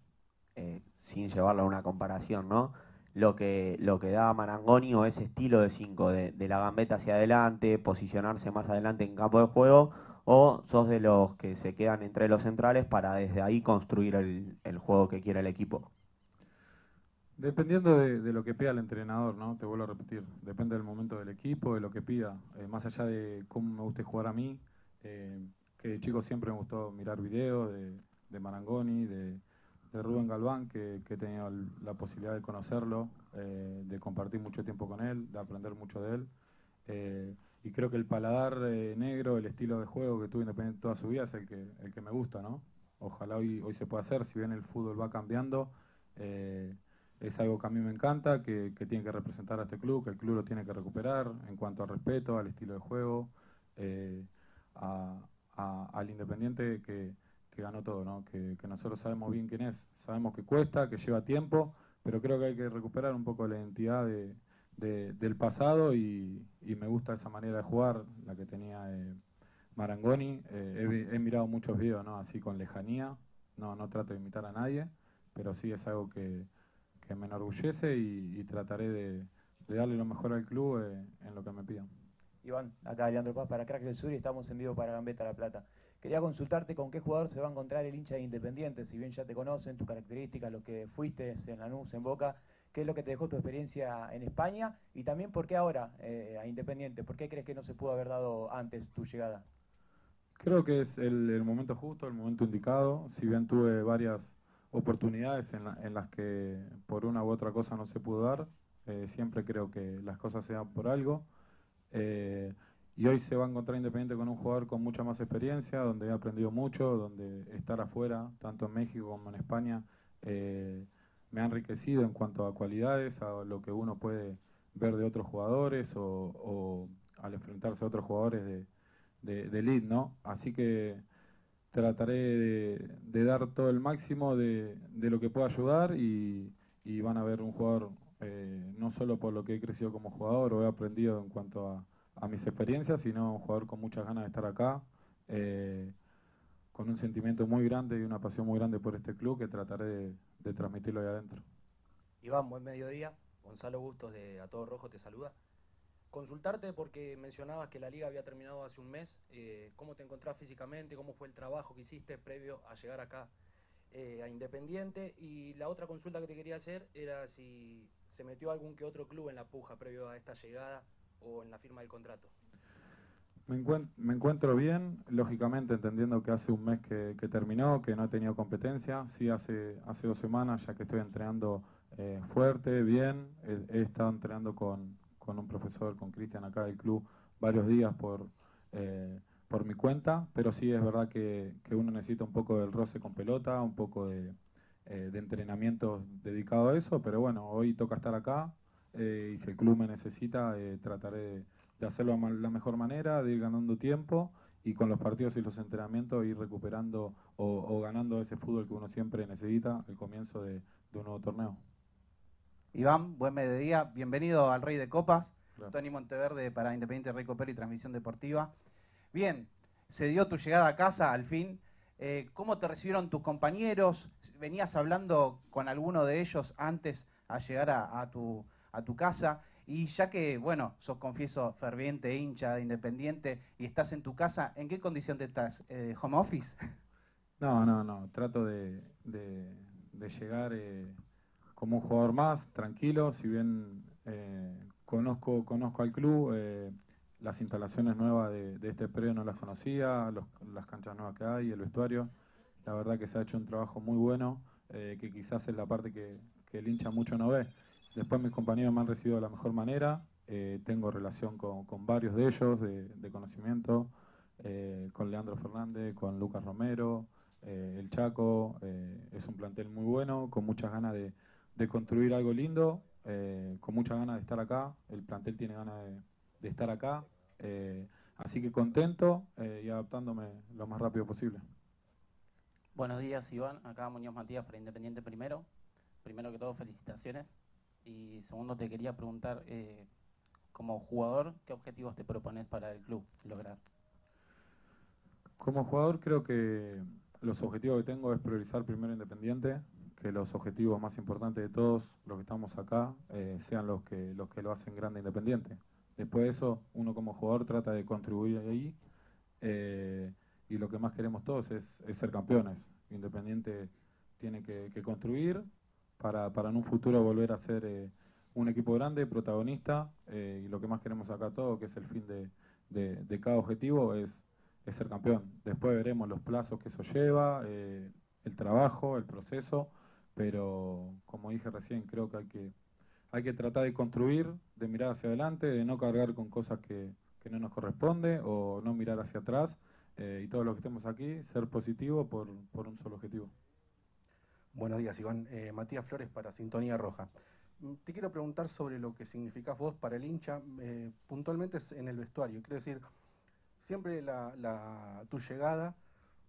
eh, sin llevarlo a una comparación, ¿no? Lo que, lo que da Marangoni o ese estilo de 5, de, de la gambeta hacia adelante, posicionarse más adelante en campo de juego, o sos de los que se quedan entre los centrales para desde ahí construir el, el juego que quiere el equipo.
Dependiendo de, lo que pida el entrenador, ¿no? Te vuelvo a repetir, depende del momento del equipo, de lo que pida, eh, más allá de cómo me guste jugar a mí, eh, que de chico siempre me gustó mirar videos de, de Marangoni, de, de Rubén Galván, que, he tenido la posibilidad de conocerlo, eh, de compartir mucho tiempo con él, de aprender mucho de él. eh, y creo que el paladar eh, negro, el estilo de juego que tuvo Independiente toda su vida es el que, me gusta, ¿no? Ojalá hoy, hoy se pueda hacer, si bien el fútbol va cambiando, es algo que a mí me encanta, que, tiene que representar a este club, que el club lo tiene que recuperar en cuanto al respeto, al estilo de juego, al Independiente que, que ganó todo, ¿no? Que, que nosotros sabemos bien quién es, sabemos que cuesta, que lleva tiempo, pero creo que hay que recuperar un poco la identidad de, de- del pasado y, me gusta esa manera de jugar, la que tenía eh, Marangoni. Eh, he, mirado muchos videos, ¿no? Así con lejanía, no, no trato de imitar a nadie, pero sí es algo que, me enorgullece y, trataré de, darle lo mejor al club eh, en lo que me pidan.
Iván, acá Leandro Paz para Crack del Sur y estamos en vivo para Gambetta La Plata. Quería consultarte con qué jugador se va a encontrar el hincha de Independiente, si bien ya te conocen, tus características, lo que fuiste en Lanús, en Boca, qué es lo que te dejó tu experiencia en España y también por qué ahora eh, a Independiente, por qué crees que no se pudo haber dado antes tu llegada.
Creo que es el, momento justo, el momento indicado, si bien tuve varias oportunidades en las que por una u otra cosa no se pudo dar, eh, siempre creo que las cosas se dan por algo. Eh, y hoy se va a encontrar Independiente con un jugador con mucha más experiencia, donde he aprendido mucho, donde estar afuera, tanto en México como en España, eh, me ha enriquecido en cuanto a cualidades, a lo que uno puede ver de otros jugadores o, al enfrentarse a otros jugadores de, de, de elite, ¿no? Así que trataré de, dar todo el máximo de, de lo que pueda ayudar y, y van a ver un jugador eh, no solo por lo que he crecido como jugador o he aprendido en cuanto a, a mis experiencias, sino un jugador con muchas ganas de estar acá, eh, con un sentimiento muy grande y una pasión muy grande por este club que trataré de, transmitirlo ahí adentro.
Iván, buen mediodía. Gonzalo Bustos de A Todo Rojo te saluda. Consultarte porque mencionabas que la liga había terminado hace un mes. eh, ¿Cómo te encontrás físicamente? ¿Cómo fue el trabajo que hiciste previo a llegar acá eh, a Independiente? Y la otra consulta que te quería hacer era si se metió algún que otro club en la puja previo a esta llegada en la firma del contrato.
Me, encuent- me encuentro bien, lógicamente entendiendo que hace un mes que, terminó, que no he tenido competencia. Sí, hace, hace dos semanas ya que estoy entrenando eh, fuerte, bien. He, he estado entrenando con, con un profesor, con Cristian acá del club, varios días por, eh, por mi cuenta, pero sí es verdad que, que uno necesita un poco del roce con pelota, un poco de, eh, de entrenamiento dedicado a eso, pero bueno, hoy toca estar acá eh, y si el club me necesita, eh, trataré de, de hacerlo de la mejor manera, de ir ganando tiempo y con los partidos y los entrenamientos ir recuperando o, o ganando ese fútbol que uno siempre necesita al comienzo de, de un nuevo torneo.
Iván, buen mediodía. Bienvenido al Rey de Copas.
Gracias.
Tony Monteverde para Independiente Rey Copero y Transmisión Deportiva. Bien, se dio tu llegada a casa al fin. Eh, ¿Cómo te recibieron tus compañeros? ¿Venías hablando con alguno de ellos antes a llegar a, a tu, a tu casa? Y ya que, bueno, sos confieso ferviente hincha de Independiente y estás en tu casa, ¿en qué condición te estás? Eh, ¿Home office?
No, no, no. Trato de, de- de llegar eh, como un jugador más, tranquilo. Si bien eh, conozco, conozco al club, eh, las instalaciones nuevas de, de este predio no las conocía, los- las canchas nuevas que hay, el vestuario. La verdad que se ha hecho un trabajo muy bueno, eh, que quizás es la parte que, que el hincha mucho no ve. Después mis compañeros me han recibido de la mejor manera. eh, tengo relación con, varios de ellos de, conocimiento, eh, con Leandro Fernández, con Lucas Romero, eh, el Chaco. es un plantel muy bueno, con muchas ganas de, construir algo lindo, con muchas ganas de estar acá. El plantel tiene ganas de, de estar acá. así que contento y adaptándome lo más rápido posible.
Buenos días, Iván. Acá Muñoz Matías para Independiente primero. Primero que todo, felicitaciones. Y segundo, te quería preguntar, eh, como jugador, ¿qué objetivos te propones para el club lograr?
Como jugador creo que los objetivos que tengo es priorizar primero Independiente, que los objetivos más importantes de todos los que estamos acá eh, sean los que, los que lo hacen grande Independiente. Después de eso, uno como jugador trata de contribuir ahí eh, y lo que más queremos todos es, ser campeones. Independiente tiene que construir para, para en un futuro volver a ser eh, un equipo grande, protagonista, eh, y lo que más queremos acá todos, que es el fin de, de- cada objetivo, es, ser campeón. Después veremos los plazos que eso lleva, eh, el trabajo, el proceso, pero como dije recién, creo que hay que, hay que tratar de construir, de mirar hacia adelante, de no cargar con cosas que, que no nos corresponde o no mirar hacia atrás. y todos los que estemos aquí, ser positivo por, por un solo objetivo.
Buenos días, Iván. Eh, Matías Flores para Sintonía Roja. Mm, Te quiero preguntar sobre lo que significás vos para el hincha, eh, puntualmente en el vestuario. Quiero decir, siempre la, tu llegada,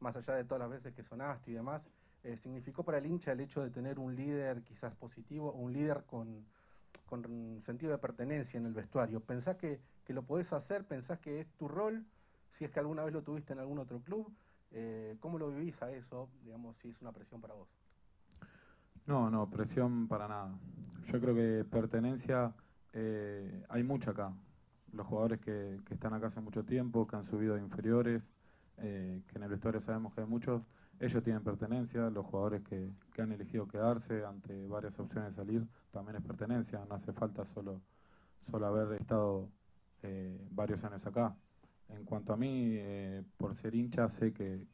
más allá de todas las veces que sonaste y demás, eh, significó para el hincha el hecho de tener un líder quizás positivo, un líder con, sentido de pertenencia en el vestuario. ¿Pensás que, que lo podés hacer? ¿Pensás que es tu rol? Si es que alguna vez lo tuviste en algún otro club, ¿cómo lo vivís a eso? Digamos, si es una presión para vos.
No, no, presión para nada. Yo creo que pertenencia Eh, hay mucho acá. Los jugadores que, están acá hace mucho tiempo, que han subido de inferiores, eh, que en el vestuario sabemos que hay muchos, ellos tienen pertenencia, los jugadores que, han elegido quedarse ante varias opciones de salir, también es pertenencia, no hace falta solo, solo haber estado eh, varios años acá. En cuanto a mí, eh, por ser hincha, sé que,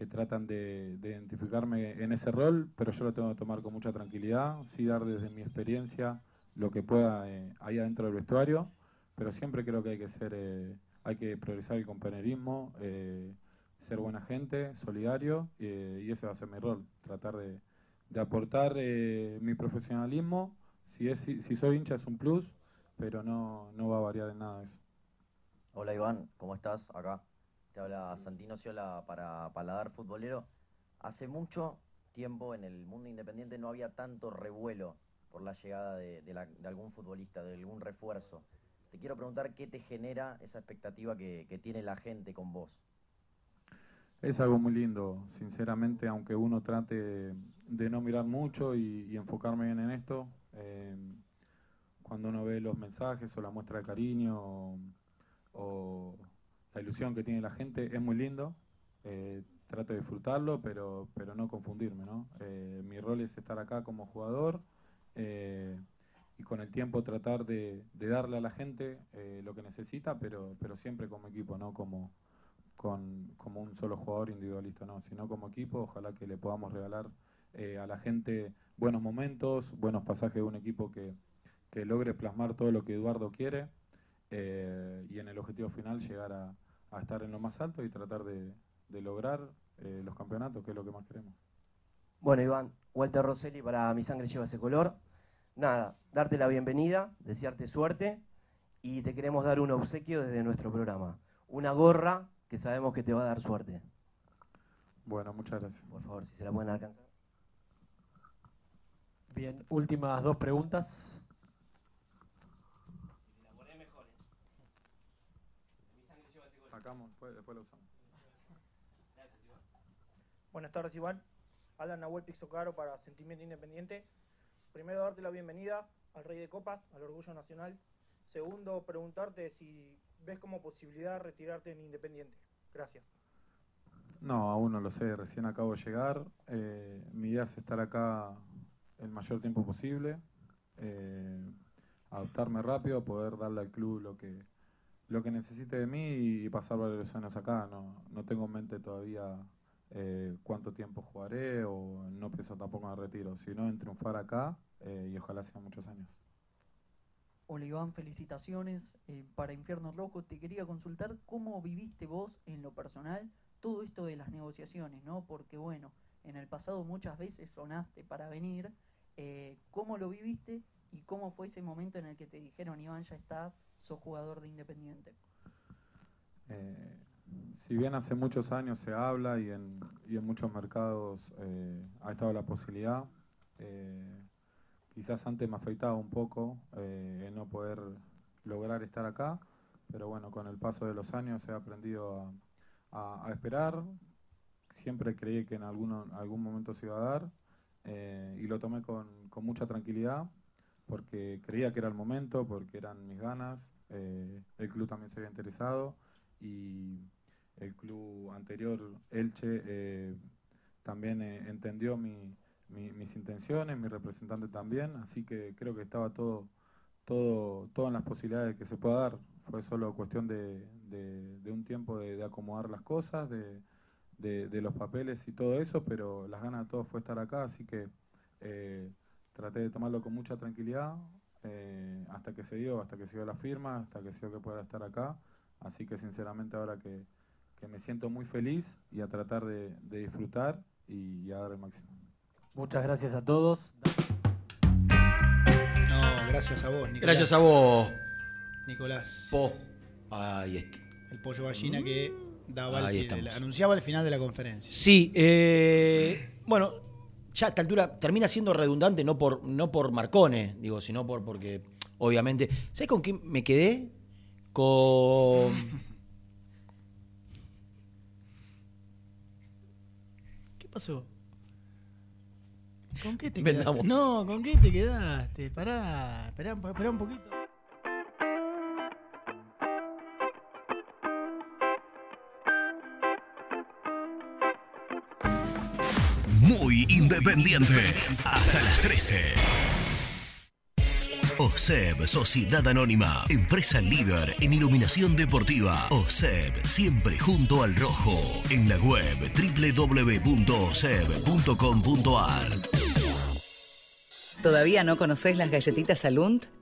que tratan de, de identificarme en ese rol, pero yo lo tengo que tomar con mucha tranquilidad, sí dar desde mi experiencia lo que pueda eh, ahí adentro del vestuario, pero siempre creo que hay que ser, eh, hay que priorizar el compañerismo, eh, ser buena gente, solidario, eh, y ese va a ser mi rol, tratar de, de aportar eh, mi profesionalismo. Si, es, si, si soy hincha es un plus, pero no, no va a variar en nada eso.
Hola Iván, ¿cómo estás? Acá habla Santino Ciola para Paladar Futbolero. Hace mucho tiempo en el mundo independiente no había tanto revuelo por la llegada de, algún futbolista, de algún refuerzo. Te quiero preguntar qué te genera esa expectativa que, tiene la gente con vos.
Es algo muy lindo, sinceramente, aunque uno trate de no mirar mucho y, enfocarme bien en esto, eh, cuando uno ve los mensajes o la muestra de cariño o la ilusión que tiene la gente, es muy lindo. eh, trato de disfrutarlo, pero, pero no confundirme, ¿no? Eh, mi rol es estar acá como jugador eh, y con el tiempo tratar de, darle a la gente lo que necesita, pero, pero siempre como equipo, no como, con, como un solo jugador individualista, no, sino como equipo, ojalá que le podamos regalar eh, a la gente buenos momentos, buenos pasajes de un equipo que, que logre plasmar todo lo que Eduardo quiere eh, y en el objetivo final llegar a, a estar en lo más alto y tratar de, de lograr eh, los campeonatos, que es lo que más queremos.
Bueno, Iván, Walter Rosselli para Mi Sangre Lleva Ese Color. Nada, darte la bienvenida, desearte suerte y te queremos dar un obsequio desde nuestro programa. Una gorra que sabemos que te va a dar suerte.
Bueno, muchas gracias.
Por favor, si se la pueden alcanzar.
Bien, últimas dos preguntas.
Sacamos, después, después lo usamos.
Buenas tardes, Iván. Habla Nahuel Pixocaro para Sentimiento Independiente. Primero, darte la bienvenida al Rey de Copas, al Orgullo Nacional. Segundo, preguntarte si ves como posibilidad retirarte en Independiente. Gracias.
No, aún no lo sé, recién acabo de llegar. Eh, mi idea es estar acá el mayor tiempo posible, eh, adaptarme rápido, poder darle al club lo que, lo que necesite de mí y, pasar varios años acá. No, no tengo en mente todavía eh, cuánto tiempo jugaré o no pienso tampoco en el retiro, sino en triunfar acá eh, y ojalá sean muchos años.
Hola Iván, felicitaciones eh, para Infierno Rojo. Te quería consultar cómo viviste vos en lo personal todo esto de las negociaciones, ¿no? Porque bueno, en el pasado muchas veces sonaste para venir. eh, ¿Cómo lo viviste y cómo fue ese momento en el que te dijeron, Iván, ya está, sos jugador de Independiente?
Eh, si bien hace muchos años se habla y en, y en muchos mercados eh, ha estado la posibilidad, eh, quizás antes me afectaba un poco eh, el no poder lograr estar acá, pero bueno, con el paso de los años he aprendido a, esperar, siempre creí que en alguno- algún momento se iba a dar eh, y lo tomé con, con mucha tranquilidad porque creía que era el momento, porque eran mis ganas, eh, el club también se había interesado y el club anterior, Elche, eh, también eh, entendió mi- mi- mis intenciones, mi representante también, así que creo que estaba todo, todo, en las posibilidades que se pueda dar. Fue solo cuestión de, de- un tiempo de, de acomodar las cosas, de los papeles y todo eso, pero las ganas de todos fue estar acá, así que eh, traté de tomarlo con mucha tranquilidad eh, hasta que se dio, hasta que se dio la firma, hasta que se dio que pueda estar acá. Así que sinceramente ahora que, que me siento muy feliz y a tratar de, de disfrutar y, y a dar el máximo.
Muchas gracias a todos.
No, gracias a vos, Nicolás.
Gracias a vos.
Nicolás.
Po. Ahí está.
El pollo gallina que daba el anunciaba el final de la conferencia.
Sí, eh, bueno, ya a esta altura termina siendo redundante, no por, no por Marcone, digo, sino por porque, obviamente. ¿Sabes con quién me quedé? Con. ¿Qué pasó?
¿Con qué te
Vendamos.
quedaste? No, ¿con qué te quedaste? Pará, esperá, esperá un poquito.
Independiente. Hasta las 13. OSEB, Sociedad Anónima, empresa líder en iluminación deportiva. OSEB, siempre junto al rojo. En la web www.oseb.com.ar.
¿Todavía no conoces las galletitas Alunt?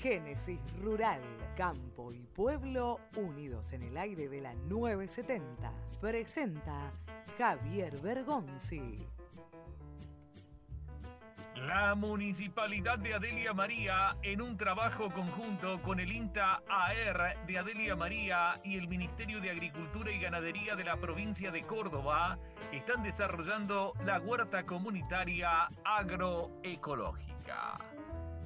Génesis Rural, Campo y Pueblo unidos en el aire de la 970. Presenta Javier Bergonzi.
La Municipalidad de Adelia María, en un trabajo conjunto con el INTA AR de Adelia María y el Ministerio de Agricultura y Ganadería de la provincia de Córdoba, están desarrollando la huerta comunitaria agroecológica.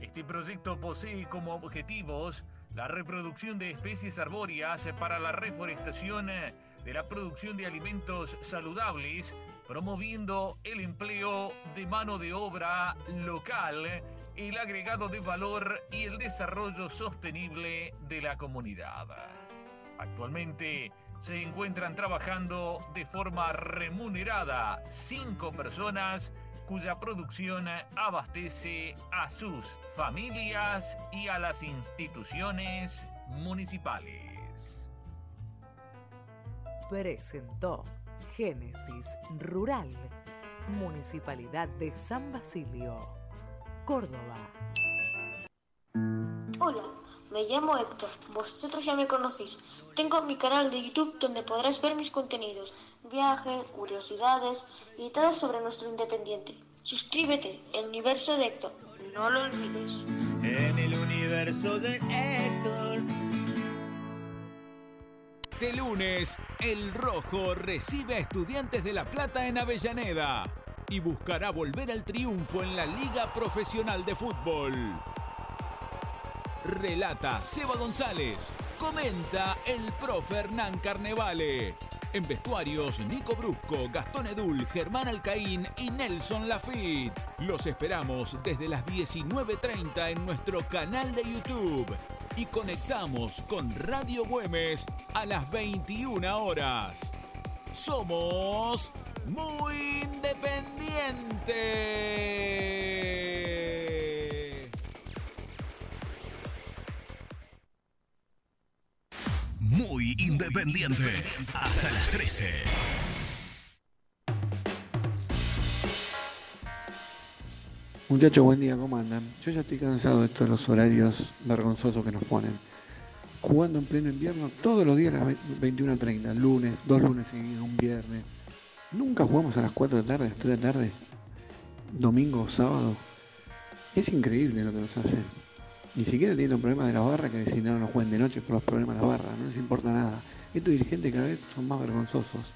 Este proyecto posee como objetivos la reproducción de especies arbóreas para la reforestación de la producción de alimentos saludables, promoviendo el empleo de mano de obra local, el agregado de valor y el desarrollo sostenible de la comunidad. Actualmente se encuentran trabajando de forma remunerada cinco personas cuya producción abastece a sus familias y a las instituciones municipales.
Presentó Génesis Rural, Municipalidad de San Basilio, Córdoba.
Hola, me llamo Héctor, vosotros ya me conocéis. Tengo mi canal de YouTube donde podrás ver mis contenidos, viajes, curiosidades y todo sobre nuestro independiente. Suscríbete, el universo de Héctor, no lo olvides.
En el universo de Héctor.
De lunes, el Rojo recibe a Estudiantes de La Plata en Avellaneda y buscará volver al triunfo en la Liga Profesional de Fútbol. Relata Seba González. Comenta el profe Hernán Carnevale. En vestuarios, Nico Brusco, Gastón Edul, Germán Alcaín y Nelson Lafitte. Los esperamos desde las 19.30 en nuestro canal de YouTube. Y conectamos con Radio Güemes a las 21 horas. Somos muy independientes.
Muy independiente. Hasta las 13.
Muchachos, buen día, ¿cómo andan? Yo ya estoy cansado de estos horarios vergonzosos que nos ponen. Jugando en pleno invierno todos los días a las 21.30, lunes, dos lunes seguidos, un viernes. Nunca jugamos a las 4 de la tarde, a las 3 de la tarde, domingo o sábado. Es increíble lo que nos hacen. Ni siquiera tienen problemas de la barra que si no, no jueguen de noche por los problemas de la barra, no les importa nada. Estos dirigentes cada vez son más vergonzosos.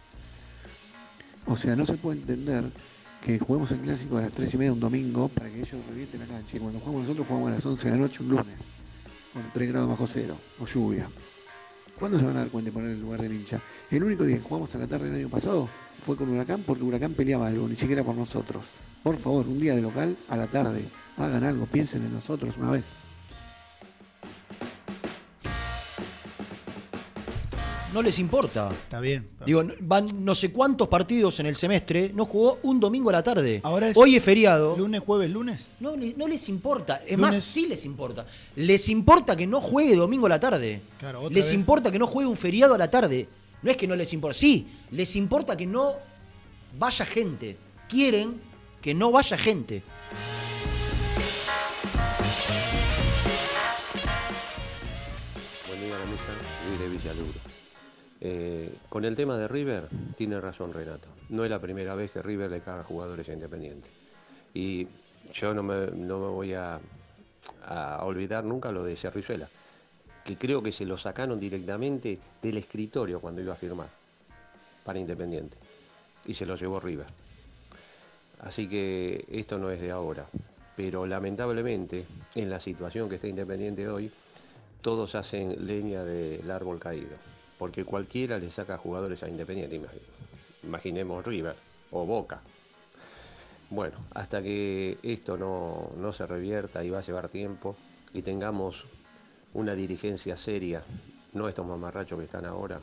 O sea, no se puede entender que juguemos el clásico a las 3 y media un domingo para que ellos revienten la cancha. Y cuando jugamos nosotros jugamos a las 11 de la noche un lunes, con 3 grados bajo cero, o lluvia. ¿Cuándo se van a dar cuenta de poner el lugar del hincha? El único día que jugamos a la tarde del año pasado fue con Huracán porque Huracán peleaba algo, ni siquiera por nosotros. Por favor, un día de local a la tarde, hagan algo, piensen en nosotros una vez.
No les importa.
Está bien.
Digo, van no sé cuántos partidos en el semestre, no jugó un domingo a la tarde.
Ahora es
Hoy es feriado.
Lunes, jueves, lunes.
No, le- no les importa. Es
Lunes.
más, sí les importa. Les importa que no juegue domingo a la tarde.
Claro, otra
les
vez.
importa que no juegue un feriado a la tarde. No es que no les importa. Sí, les importa que no vaya gente. Quieren que no vaya gente.
Buen día. Luis de Villaluro. Eh, con el tema de River, tiene razón Renato. No es la primera vez que River le caga jugadores a Independiente. Y yo no me, voy a, a olvidar nunca lo de Cerrizuela, que creo que se lo sacaron directamente del escritorio cuando iba a firmar para Independiente. Y se lo llevó River. Así que esto no es de ahora. Pero lamentablemente, en la situación que está Independiente hoy, todos hacen leña del árbol caído. Porque cualquiera le saca jugadores a Independiente. imagi- Imaginemos River o Boca. Bueno, hasta que esto no, no se revierta y va a llevar tiempo y tengamos una dirigencia seria, no estos mamarrachos que están ahora,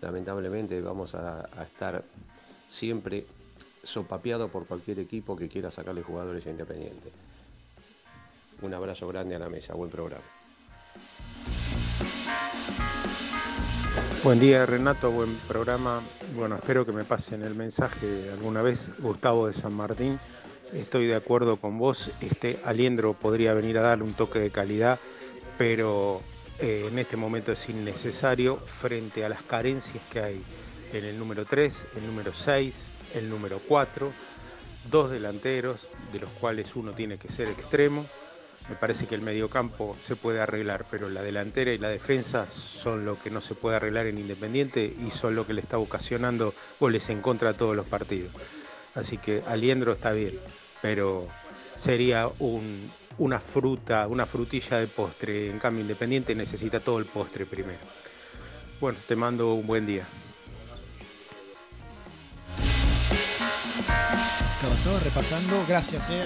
lamentablemente vamos a, a estar siempre sopapeados por cualquier equipo que quiera sacarle jugadores a Independiente. Un abrazo grande a la mesa, buen programa.
Buen día Renato, buen programa. Bueno, espero que me pasen el mensaje alguna vez. Gustavo de San Martín, estoy de acuerdo con vos. Este Aliendro podría venir a darle un toque de calidad, pero eh, en este momento es innecesario frente a las carencias que hay en el número 3, el número 6, el número 4, dos delanteros, de los cuales uno tiene que ser extremo. Me parece que el mediocampo se puede arreglar, pero la delantera y la defensa son lo que no se puede arreglar en Independiente y son lo que le está ocasionando goles en contra a todos los partidos. Así que Aliendro está bien, pero sería un- una fruta, una frutilla de postre. En cambio, Independiente necesita todo el postre primero. Bueno, te mando un buen día.
Estaba repasando, gracias eh,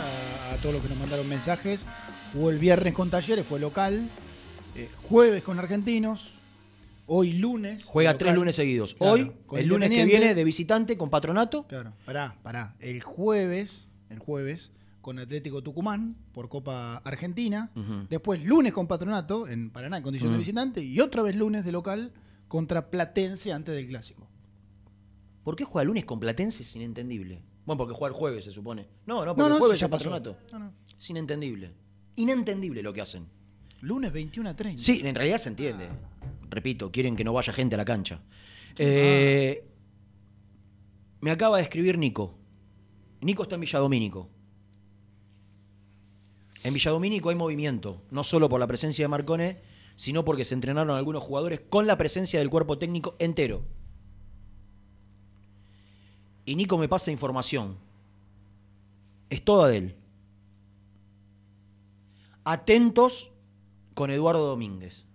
a todos los que nos mandaron mensajes. Jugó el viernes con Talleres, fue local. eh, jueves con Argentinos. Hoy lunes.
Juega tres lunes seguidos.
Claro,
Hoy,
con
el lunes que viene, de visitante con Patronato.
Claro, pará, pará. El jueves, el jueves, con Atlético Tucumán por Copa Argentina. Después lunes con Patronato en Paraná en condición de visitante. Y otra vez lunes de local contra Platense antes del clásico.
¿Por qué juega lunes con Platense? Es inentendible. Bueno, porque juega el jueves, se supone. No, no, porque
no,
el jueves
ya
es
pasó.
Patronato.
No, no.
Es inentendible. Inentendible lo que hacen.
Lunes 21 a 30.
Sí, en realidad se entiende. Repito, quieren que no vaya gente a la cancha. Eh, me acaba de escribir Nico. Nico está en Villadomínico. En Villadomínico hay movimiento, no solo por la presencia de Marcone, sino porque se entrenaron algunos jugadores con la presencia del cuerpo técnico entero. Y Nico me pasa información. Es toda de él. Atentos con Eduardo Domínguez.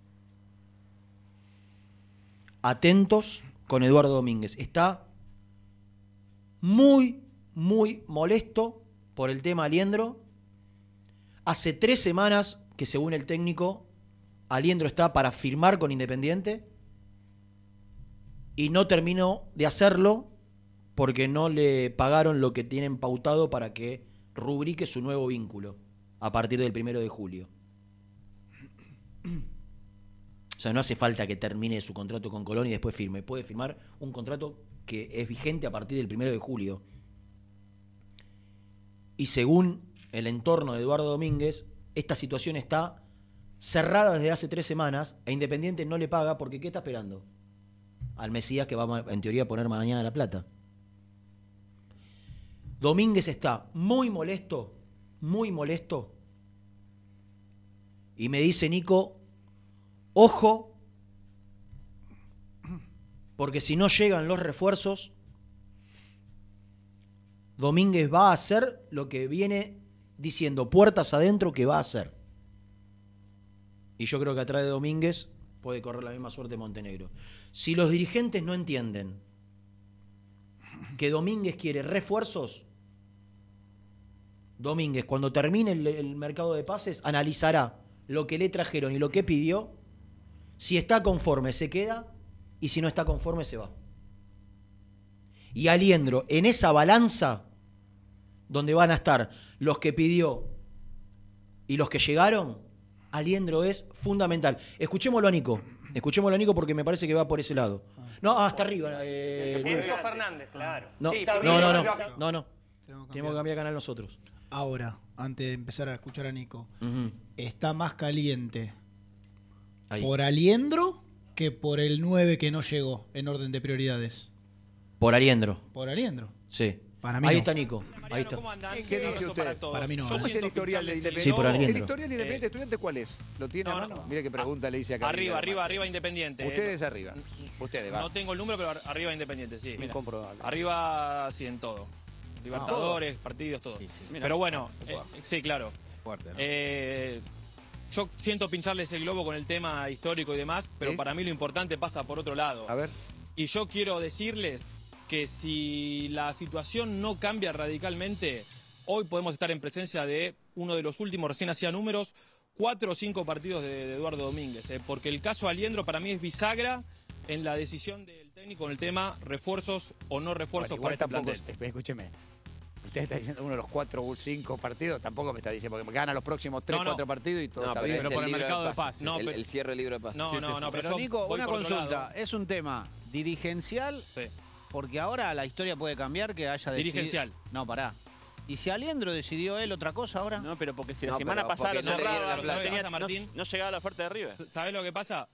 Atentos con Eduardo Domínguez. Está muy, muy molesto por el tema Aliendro. Hace tres semanas que según el técnico, Aliendro está para firmar con Independiente y no terminó de hacerlo porque no le pagaron lo que tienen pautado para que rubrique su nuevo vínculo a partir del primero de julio. O sea, no hace falta que termine su contrato con Colón y después firme. Puede firmar un contrato que es vigente a partir del primero de julio. Y según el entorno de Eduardo Domínguez, esta situación está cerrada desde hace tres semanas e Independiente no le paga porque ¿qué está esperando? Al Mesías que va en teoría a poner mañana la plata. Domínguez está muy molesto, muy molesto. Y me dice Nico, ojo, porque si no llegan los refuerzos, Domínguez va a hacer lo que viene diciendo puertas adentro que va a hacer. Y yo creo que atrás de Domínguez puede correr la misma suerte Montenegro. Si los dirigentes no entienden que Domínguez quiere refuerzos, Domínguez, cuando termine el, el mercado de pases, analizará lo que le trajeron y lo que pidió. Si está conforme, se queda. Y si no está conforme, se va. Y Aliendro, en esa balanza, donde van a estar los que pidió y los que llegaron, Aliendro es fundamental. Escuchémoslo a Nico. Escuchémoslo a Nico porque me parece que va por ese lado. No, ah, hasta arriba. eh,
Enzo Fernández, claro.
no,
Sí,
no, no, no, no, no. Tenemos que cambiar canal nosotros.
Ahora, antes de empezar a escuchar a Nico, está más caliente
Ahí.
por Aliendro que por el 9 que no llegó en orden de prioridades?
Por Ariendro.
Por Ariendro.
Sí.
Para mí
Ahí
no.
está Nico. Ahí está.
¿Qué dice usted?
Para mí no.
¿Cómo es el historial de Independiente?
Sí, por Ariendro.
¿El historial de Independiente Estudiante cuál es? ¿Lo tiene a mano? Mira qué pregunta le hice acá.
Arriba, arriba, arriba Independiente.
Ustedes arriba. Ustedes, va.
No tengo el número, pero ar- arriba Independiente, sí. mira.
Incomprobable.
Arriba, sí, en todo. Libertadores, partidos, todo.
Mira.
Pero bueno, eh, sí, claro.
Fuerte, ¿no?
Eh, yo siento pincharles el globo con el tema histórico y demás, pero
¿Sí?
para mí lo importante pasa por otro lado.
A ver.
Y yo quiero decirles que si la situación no cambia radicalmente, hoy podemos estar en presencia de uno de los últimos, recién hacía números, cuatro o cinco partidos de, de Eduardo Domínguez. eh, porque el caso Aliendro para mí es bisagra en la decisión del técnico en el tema refuerzos o no refuerzos
Bueno, igual
para este
tampoco,
plantel.
escúcheme. Usted está diciendo uno de los cuatro o cinco partidos, tampoco me está diciendo, porque gana los próximos tres,
No, no.
cuatro partidos y todo
No,
está
pero
bien.
es el libro de pases.
No,
el, cierre del libro de pases.
No, no, no, pero,
Nico, una
por
consulta. ¿Es un tema dirigencial? Porque ahora la historia puede cambiar que haya decidido...
Dirigencial.
No, pará. ¿Y si Aliendro decidió él otra cosa ahora?
No, pero porque si la semana pasada
no-
no llegaba la oferta de River.
¿Sabés lo que pasa?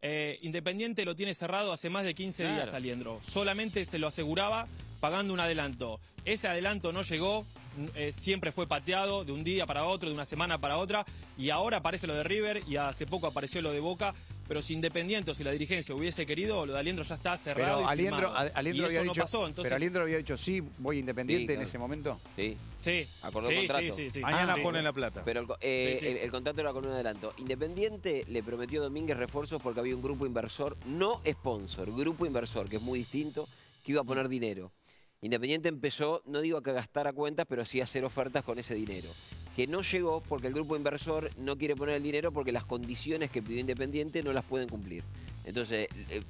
Eh, Independiente lo tiene cerrado hace más de 15
Claro.
días, Aliendro. Solamente se lo aseguraba pagando un adelanto. Ese adelanto no llegó, eh, siempre fue pateado de un día para otro, de una semana para otra, y ahora aparece lo de River y hace poco apareció lo de Boca. Pero si Independiente o si la dirigencia hubiese querido, lo de Aliendro ya está cerrado.
Pero
y
Aliendro,
firmado.
Aliendro
y
había
eso no
dicho,
pasó, entonces-
pero Aliendro había dicho sí, voy independiente
Sí,
en ese momento.
Sí.
Sí.
Acordó
Sí,
contrato.
sí, sí, sí.
Mañana
Sí.
ponen la plata.
Pero el, eh,
Sí, sí.
El, el contrato era con un adelanto. Independiente le prometió a Domínguez refuerzos porque había un grupo inversor, no sponsor, grupo inversor, que es muy distinto, que iba a poner dinero. Independiente empezó, no digo que a gastar a cuentas, pero sí a hacer ofertas con ese dinero. Que no llegó porque el grupo inversor no quiere poner el dinero porque las condiciones que pidió Independiente no las pueden cumplir. Entonces, eh,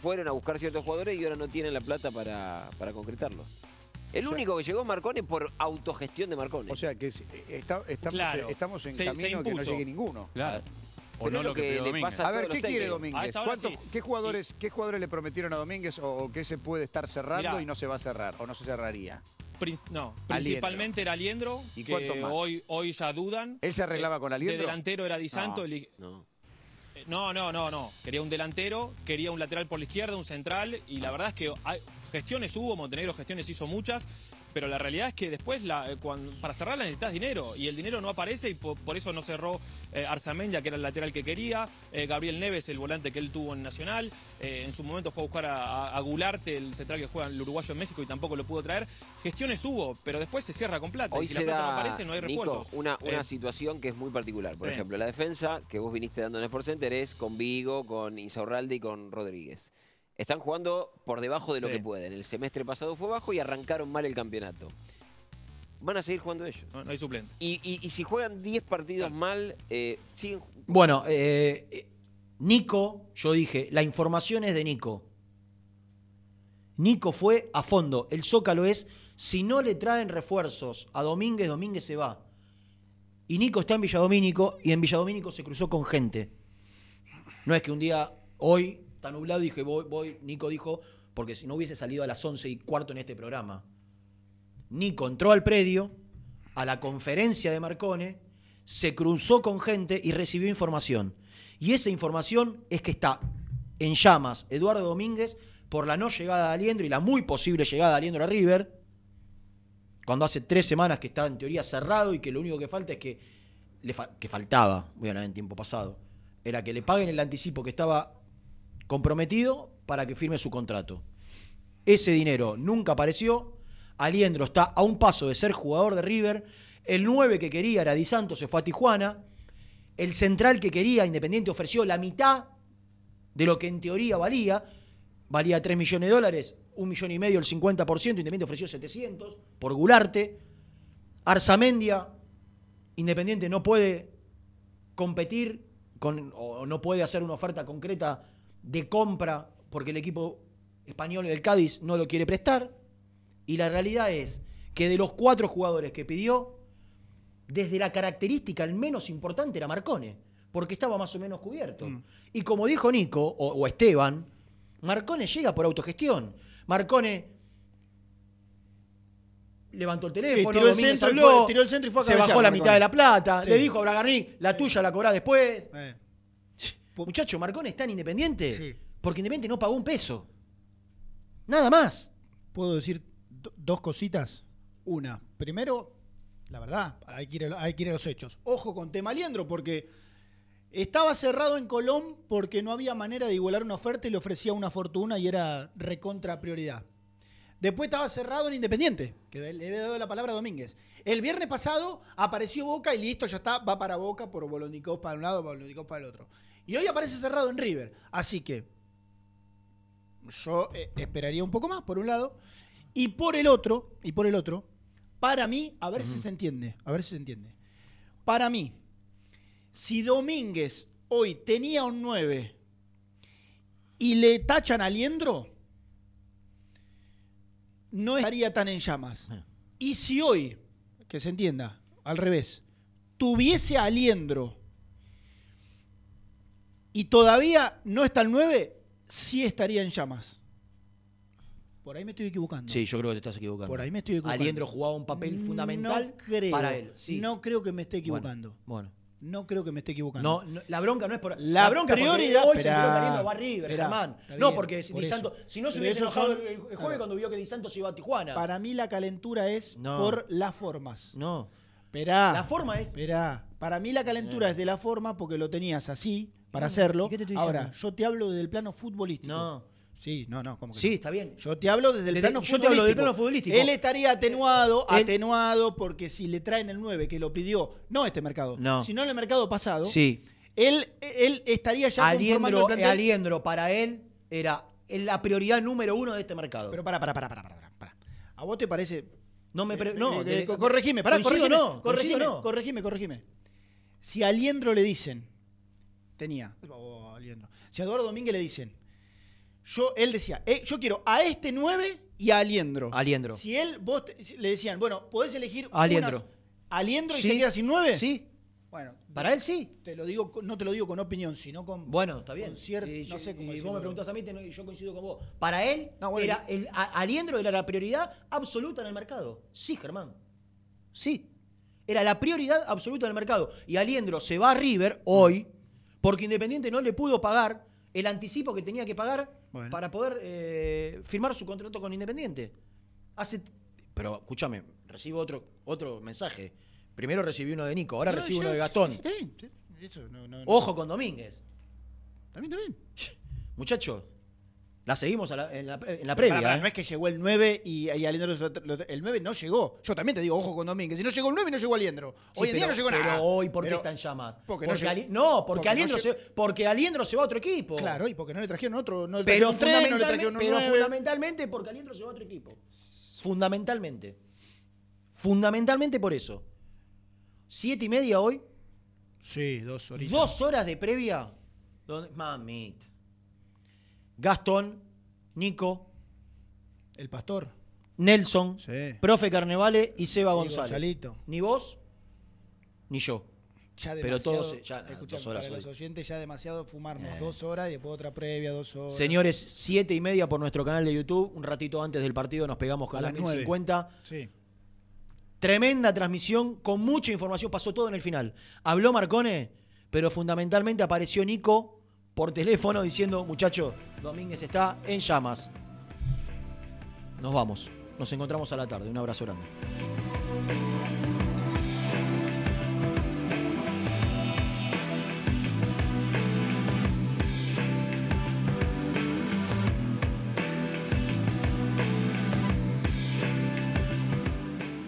fueron a buscar ciertos jugadores y ahora no tienen la plata para, para concretarlos. El único que llegó es Marcone por autogestión de Marcone.
O sea que eh, está- estamos,
Claro.
estamos en
Se- se
camino que no llegue ninguno.
Claro.
O no lo que,
que le
Domínguez.
pasa a
A ver, ¿qué quiere. Domínguez?
A esta hora
¿Cuánto-
sí.
¿qué, jugadores, ¿Qué jugadores le prometieron a Domínguez o, o qué se puede estar cerrando
Mirá.
y no se va a cerrar o no se cerraría?
No,
Aliendro.
principalmente era Aliendro,
¿Y
que
más?
hoy, hoy ya dudan.
¿Él se arreglaba con Aliendro?
De delantero era Di Santo.
No.
eli-
No.
Eh, No, no, no, no. Quería un delantero, quería un lateral por la izquierda, un central, y la verdad es que hay- gestiones hubo, Montenegro gestiones hizo muchas, pero la realidad es que después la, eh, cuando, para cerrarla necesitas dinero, y el dinero no aparece, y po- por, eso no cerró eh, Arzamendia, que era el lateral que quería, eh, Gabriel Neves, el volante que él tuvo en Nacional, eh, en su momento fue a buscar a, a- Gularte, el central que juega en el uruguayo en México, y tampoco lo pudo traer. Gestiones hubo, pero después se cierra con plata,
Hoy
y si la plata
da,
no aparece, no hay
Nico,
refuerzos.
una, una
Eh,
situación que es muy particular. Por ejemplo, la defensa que vos viniste dando en Sport Center es con Vigo, con Insaurralde y con Rodríguez. Están jugando por debajo de lo
Sí.
que pueden. El semestre pasado fue bajo y arrancaron mal el campeonato. Van a seguir jugando ellos.
no, no hay suplente.
Y, y- y si juegan 10 partidos mal, eh, siguen.
Bueno, eh, eh, Nico, yo dije, la información es de Nico. Nico fue a fondo. El Zócalo es, si no le traen refuerzos a Domínguez, Domínguez se va. Y Nico está en Villadomínico y en Villadomínico se cruzó con gente. No es que un día, hoy, está nublado, dije, voy, voy, Nico dijo, porque si no hubiese salido a las 11 y cuarto en este programa. Nico entró al predio, a la conferencia de Marcone, se cruzó con gente y recibió información. Y esa información es que está en llamas Eduardo Domínguez por la no llegada de Aliendro y la muy posible llegada de Aliendro a River, cuando hace tres semanas que está en teoría cerrado y que lo único que falta es que, le que faltaba, hablar en tiempo pasado, era que le paguen el anticipo que estaba comprometido para que firme su contrato. Ese dinero nunca apareció. Aliendro está a un paso de ser jugador de River. El 9 que quería era Di Santo, se fue a Tijuana. El central que quería, Independiente, ofreció la mitad de lo que en teoría valía. Valía 3 millones de dólares, un millón y medio, el 50%. Independiente ofreció 700 por Gularte. Arzamendia, Independiente no puede competir con, o no puede hacer una oferta concreta de compra porque el equipo español, el Cádiz, no lo quiere prestar. Y la realidad es que de los cuatro jugadores que pidió, desde la característica el menos importante era Marcone, porque estaba más o menos cubierto. Y como dijo Nico o, o Esteban, Marcone llega por autogestión. Marcone levantó el teléfono,
tiró el centro y
habló,
fue- tiró el centro y fue a
se bajó la mitad de la plata,
Sí.
le dijo a Bragarni, la tuya la cobrá después.
Eh.
Muchacho, Marcón está en Independiente porque Independiente no pagó un peso. Nada más.
¿Puedo decir do- dos cositas? Una, primero, la verdad, hay que, ir a, hay que ir a los hechos. Ojo con tema Aliendro, porque estaba cerrado en Colón porque no había manera de igualar una oferta y le ofrecía una fortuna y era recontra prioridad. Después estaba cerrado en Independiente, que le había dado la palabra a Domínguez. El viernes pasado apareció Boca y listo, ya está, va para Boca por Bolonicos para un lado, Bolonicos para el otro. Y hoy aparece cerrado en River. Así que yo eh, esperaría un poco más, por un lado. Y por el otro, y por el otro, para mí, a ver si se entiende, a ver si se entiende. Para mí, si Domínguez hoy tenía un 9 y le tachan a Liendro, no estaría tan en llamas. Y si hoy, que se entienda, al revés, tuviese a Aliendro y todavía no está el 9, sí estaría en llamas. Por ahí me estoy equivocando.
Sí, yo creo que te estás equivocando.
Por ahí me estoy equivocando.
Aliendro jugaba un papel fundamental
no creo,
para él. Sí.
No creo que me esté equivocando.
Bueno.
No creo que me esté equivocando.
No, no, la bronca no es por
La
bronca porque
prioridad-
hoy se
Esperá,
va River,
esperá,
Germán. No,
bien,
porque si,
por
Di. Santo, si no se hubiese enojado
son-
el, el jueves
claro.
cuando vio que Di Santo se iba a Tijuana.
Para mí la calentura es
No.
por las formas.
No.
Esperá.
La forma es-
Esperá. Para mí la calentura es de la forma porque lo tenías así para hacerlo.
¿y qué te estoy
Ahora, yo te hablo desde el plano futbolístico.
No.
Sí, no, no, ¿cómo que
Sí,
no?
está bien.
Yo te hablo desde el plano
yo te hablo del plano futbolístico.
Él estaría atenuado,
Él-
atenuado porque si le traen el 9 que lo pidió, no este mercado,
No.
sino en el mercado pasado,
Sí.
él, él estaría ya conformando el
Aliendro. Aliendro para él era la prioridad número uno de este mercado.
Pero para, para, para, para, para, para. ¿A vos te parece?
no me pre-
Eh,
no,
eh,
de-
eh, co- corregime, pará, corregime,
no,
corregime,
no.
corregime, corregime. Si a Aliendro le dicen, tenía, o a Aliendro, si a Eduardo Domínguez le dicen, yo, él decía, eh, yo quiero a este 9 y a Aliendro.
Aliendro.
Si él, vos te- si le decían, bueno, podés elegir
Aliendro.
unas- Aliendro y
Sí,
se queda sin 9.
Sí.
Bueno,
Para él sí.
te lo digo, con- no te lo digo con opinión, sino con
Bueno, está bien.
con cier-
Y
no sé cómo
y vos
decirlo.
me preguntás a mí te- y yo coincido con vos. Para él,
No, bueno,
era el, a- Aliendro era la prioridad absoluta en el mercado. Sí, Germán. Sí. Era la prioridad absoluta en el mercado. Y Aliendro se va a River hoy porque Independiente no le pudo pagar el anticipo que tenía que pagar
Bueno.
para poder eh, firmar su contrato con Independiente. Hace. Pero escúchame, recibo otro, otro mensaje. Primero recibí uno de Nico, ahora
No,
recibo uno de Gastón.
sí, eso no- no-.
Ojo con Domínguez.
También, también.
Muchacho, la seguimos a la- en, la, en la previa.
Pará, pará,
¿eh?
No es que llegó el 9 y, y Aliendro. el 9 no llegó. Yo también te digo, ojo con Domínguez. Si no llegó el 9, no llegó Aliendro.
Sí,
Hoy en día
pero-
no llegó
pero
nada.
hoy, ¿por qué
Pero-
está en llamas?
Porque no llegó-
Ali- no, porque,
porque
Aliendro se, porque Aliendro se va a otro equipo.
Claro, y porque no le trajeron otro. No le
pero,
trajeron tren, no le
fundamentalmente,
trajeron
pero
9.
fundamentalmente porque Aliendro se va a otro equipo. Fundamentalmente. Fundamentalmente por eso. Siete y media hoy.
Sí, dos horitas.
Dos horas de previa. Donde, mamita. Gastón, Nico,
El pastor.
Nelson,
Sí.
Profe Carnevale y Seba González.
Gonzalito.
Ni vos, ni yo.
Ya
Pero todos, ya, dos horas
para los oyentes ya demasiado fumarnos.
Eh.
Dos horas y después otra previa, dos horas.
Señores, siete y media por nuestro canal de YouTube. Un ratito antes del partido nos pegamos con
A
la
las nueve.
1050.
Sí.
Tremenda transmisión, con mucha información. Pasó todo en el final. Habló Marcone, pero fundamentalmente apareció Nico por teléfono diciendo, muchacho, Domínguez está en llamas. Nos vamos. Nos encontramos a la tarde. Un abrazo grande.